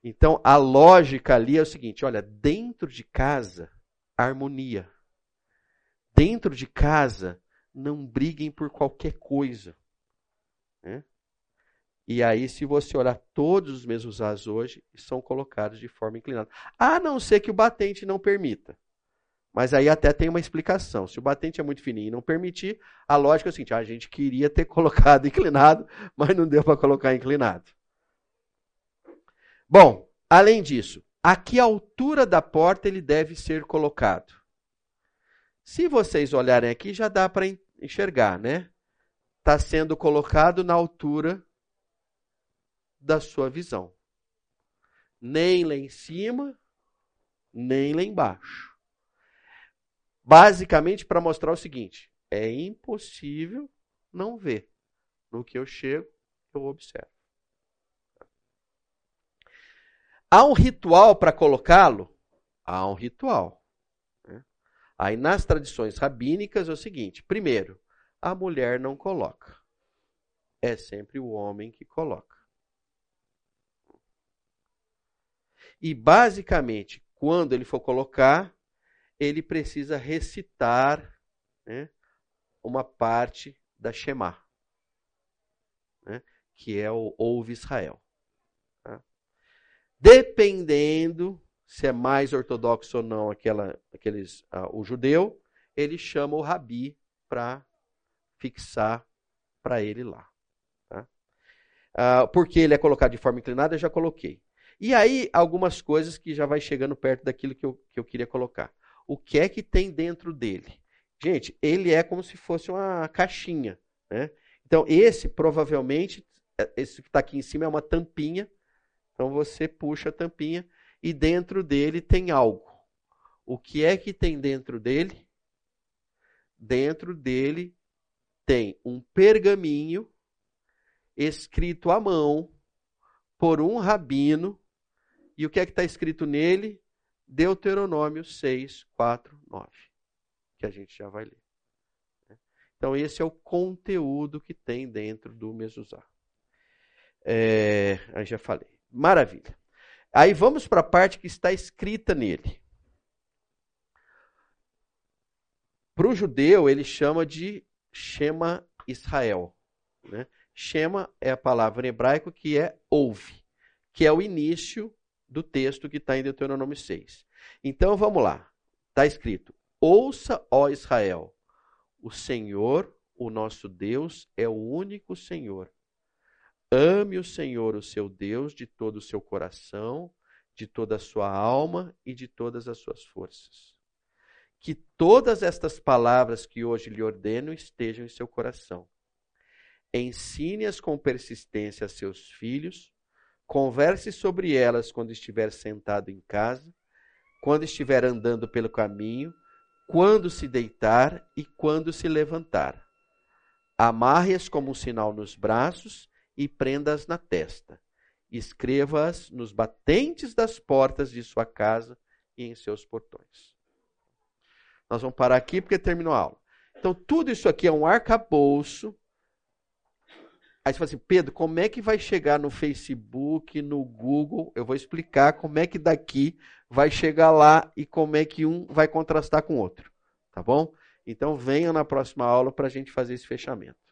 Então, a lógica ali é o seguinte: olha, dentro de casa harmonia. Dentro de casa, não briguem por qualquer coisa. Né? E aí, se você olhar todos os mesmos as hoje, são colocados de forma inclinada. A não ser que o batente não permita. Mas aí até tem uma explicação. Se o batente é muito fininho e não permitir, a lógica é o seguinte: a gente queria ter <laughs> colocado inclinado, mas não deu para colocar inclinado. Bom, além disso, a que altura da porta ele deve ser colocado? Se vocês olharem aqui, já dá para enxergar, né? Está sendo colocado na altura da sua visão. Nem lá em cima, nem lá embaixo. Basicamente para mostrar o seguinte: é impossível não ver. No que eu chego, eu observo. Há um ritual para colocá-lo? Há um ritual. Né? Aí nas tradições rabínicas é o seguinte: primeiro, a mulher não coloca. É sempre o homem que coloca. E basicamente, quando ele for colocar, ele precisa recitar né, uma parte da Shema, né, que é o Ouve Israel. Dependendo se é mais ortodoxo ou não aquela, aqueles, uh, o judeu, ele chama o rabi para fixar para ele lá. Tá? Uh, porque ele é colocado de forma inclinada, eu já coloquei. E aí, algumas coisas que já vai chegando perto daquilo que eu, que eu queria colocar. O que é que tem dentro dele? Gente, ele é como se fosse uma caixinha. Né? Então, esse provavelmente, é, esse que está aqui em cima é uma tampinha então você puxa a tampinha e dentro dele tem algo. O que é que tem dentro dele? Dentro dele tem um pergaminho escrito à mão por um rabino. E o que é que está escrito nele? Deuteronômio 6, 4, 9. Que a gente já vai ler. Então, esse é o conteúdo que tem dentro do Mezuzá. É, aí já falei. Maravilha. Aí vamos para a parte que está escrita nele. Para o judeu, ele chama de Shema Israel. Né? Shema é a palavra em hebraico que é ouve, que é o início do texto que está em Deuteronômio 6. Então vamos lá. Está escrito: Ouça, ó Israel, o Senhor, o nosso Deus, é o único Senhor. Ame o Senhor, o seu Deus, de todo o seu coração, de toda a sua alma e de todas as suas forças. Que todas estas palavras que hoje lhe ordeno estejam em seu coração. Ensine-as com persistência a seus filhos, converse sobre elas quando estiver sentado em casa, quando estiver andando pelo caminho, quando se deitar e quando se levantar. Amarre-as como um sinal nos braços e prenda-as na testa. Escreva-as nos batentes das portas de sua casa e em seus portões. Nós vamos parar aqui porque terminou a aula. Então, tudo isso aqui é um arcabouço. Aí você fala assim, Pedro, como é que vai chegar no Facebook, no Google? Eu vou explicar como é que daqui vai chegar lá e como é que um vai contrastar com o outro. Tá bom? Então, venha na próxima aula para a gente fazer esse fechamento.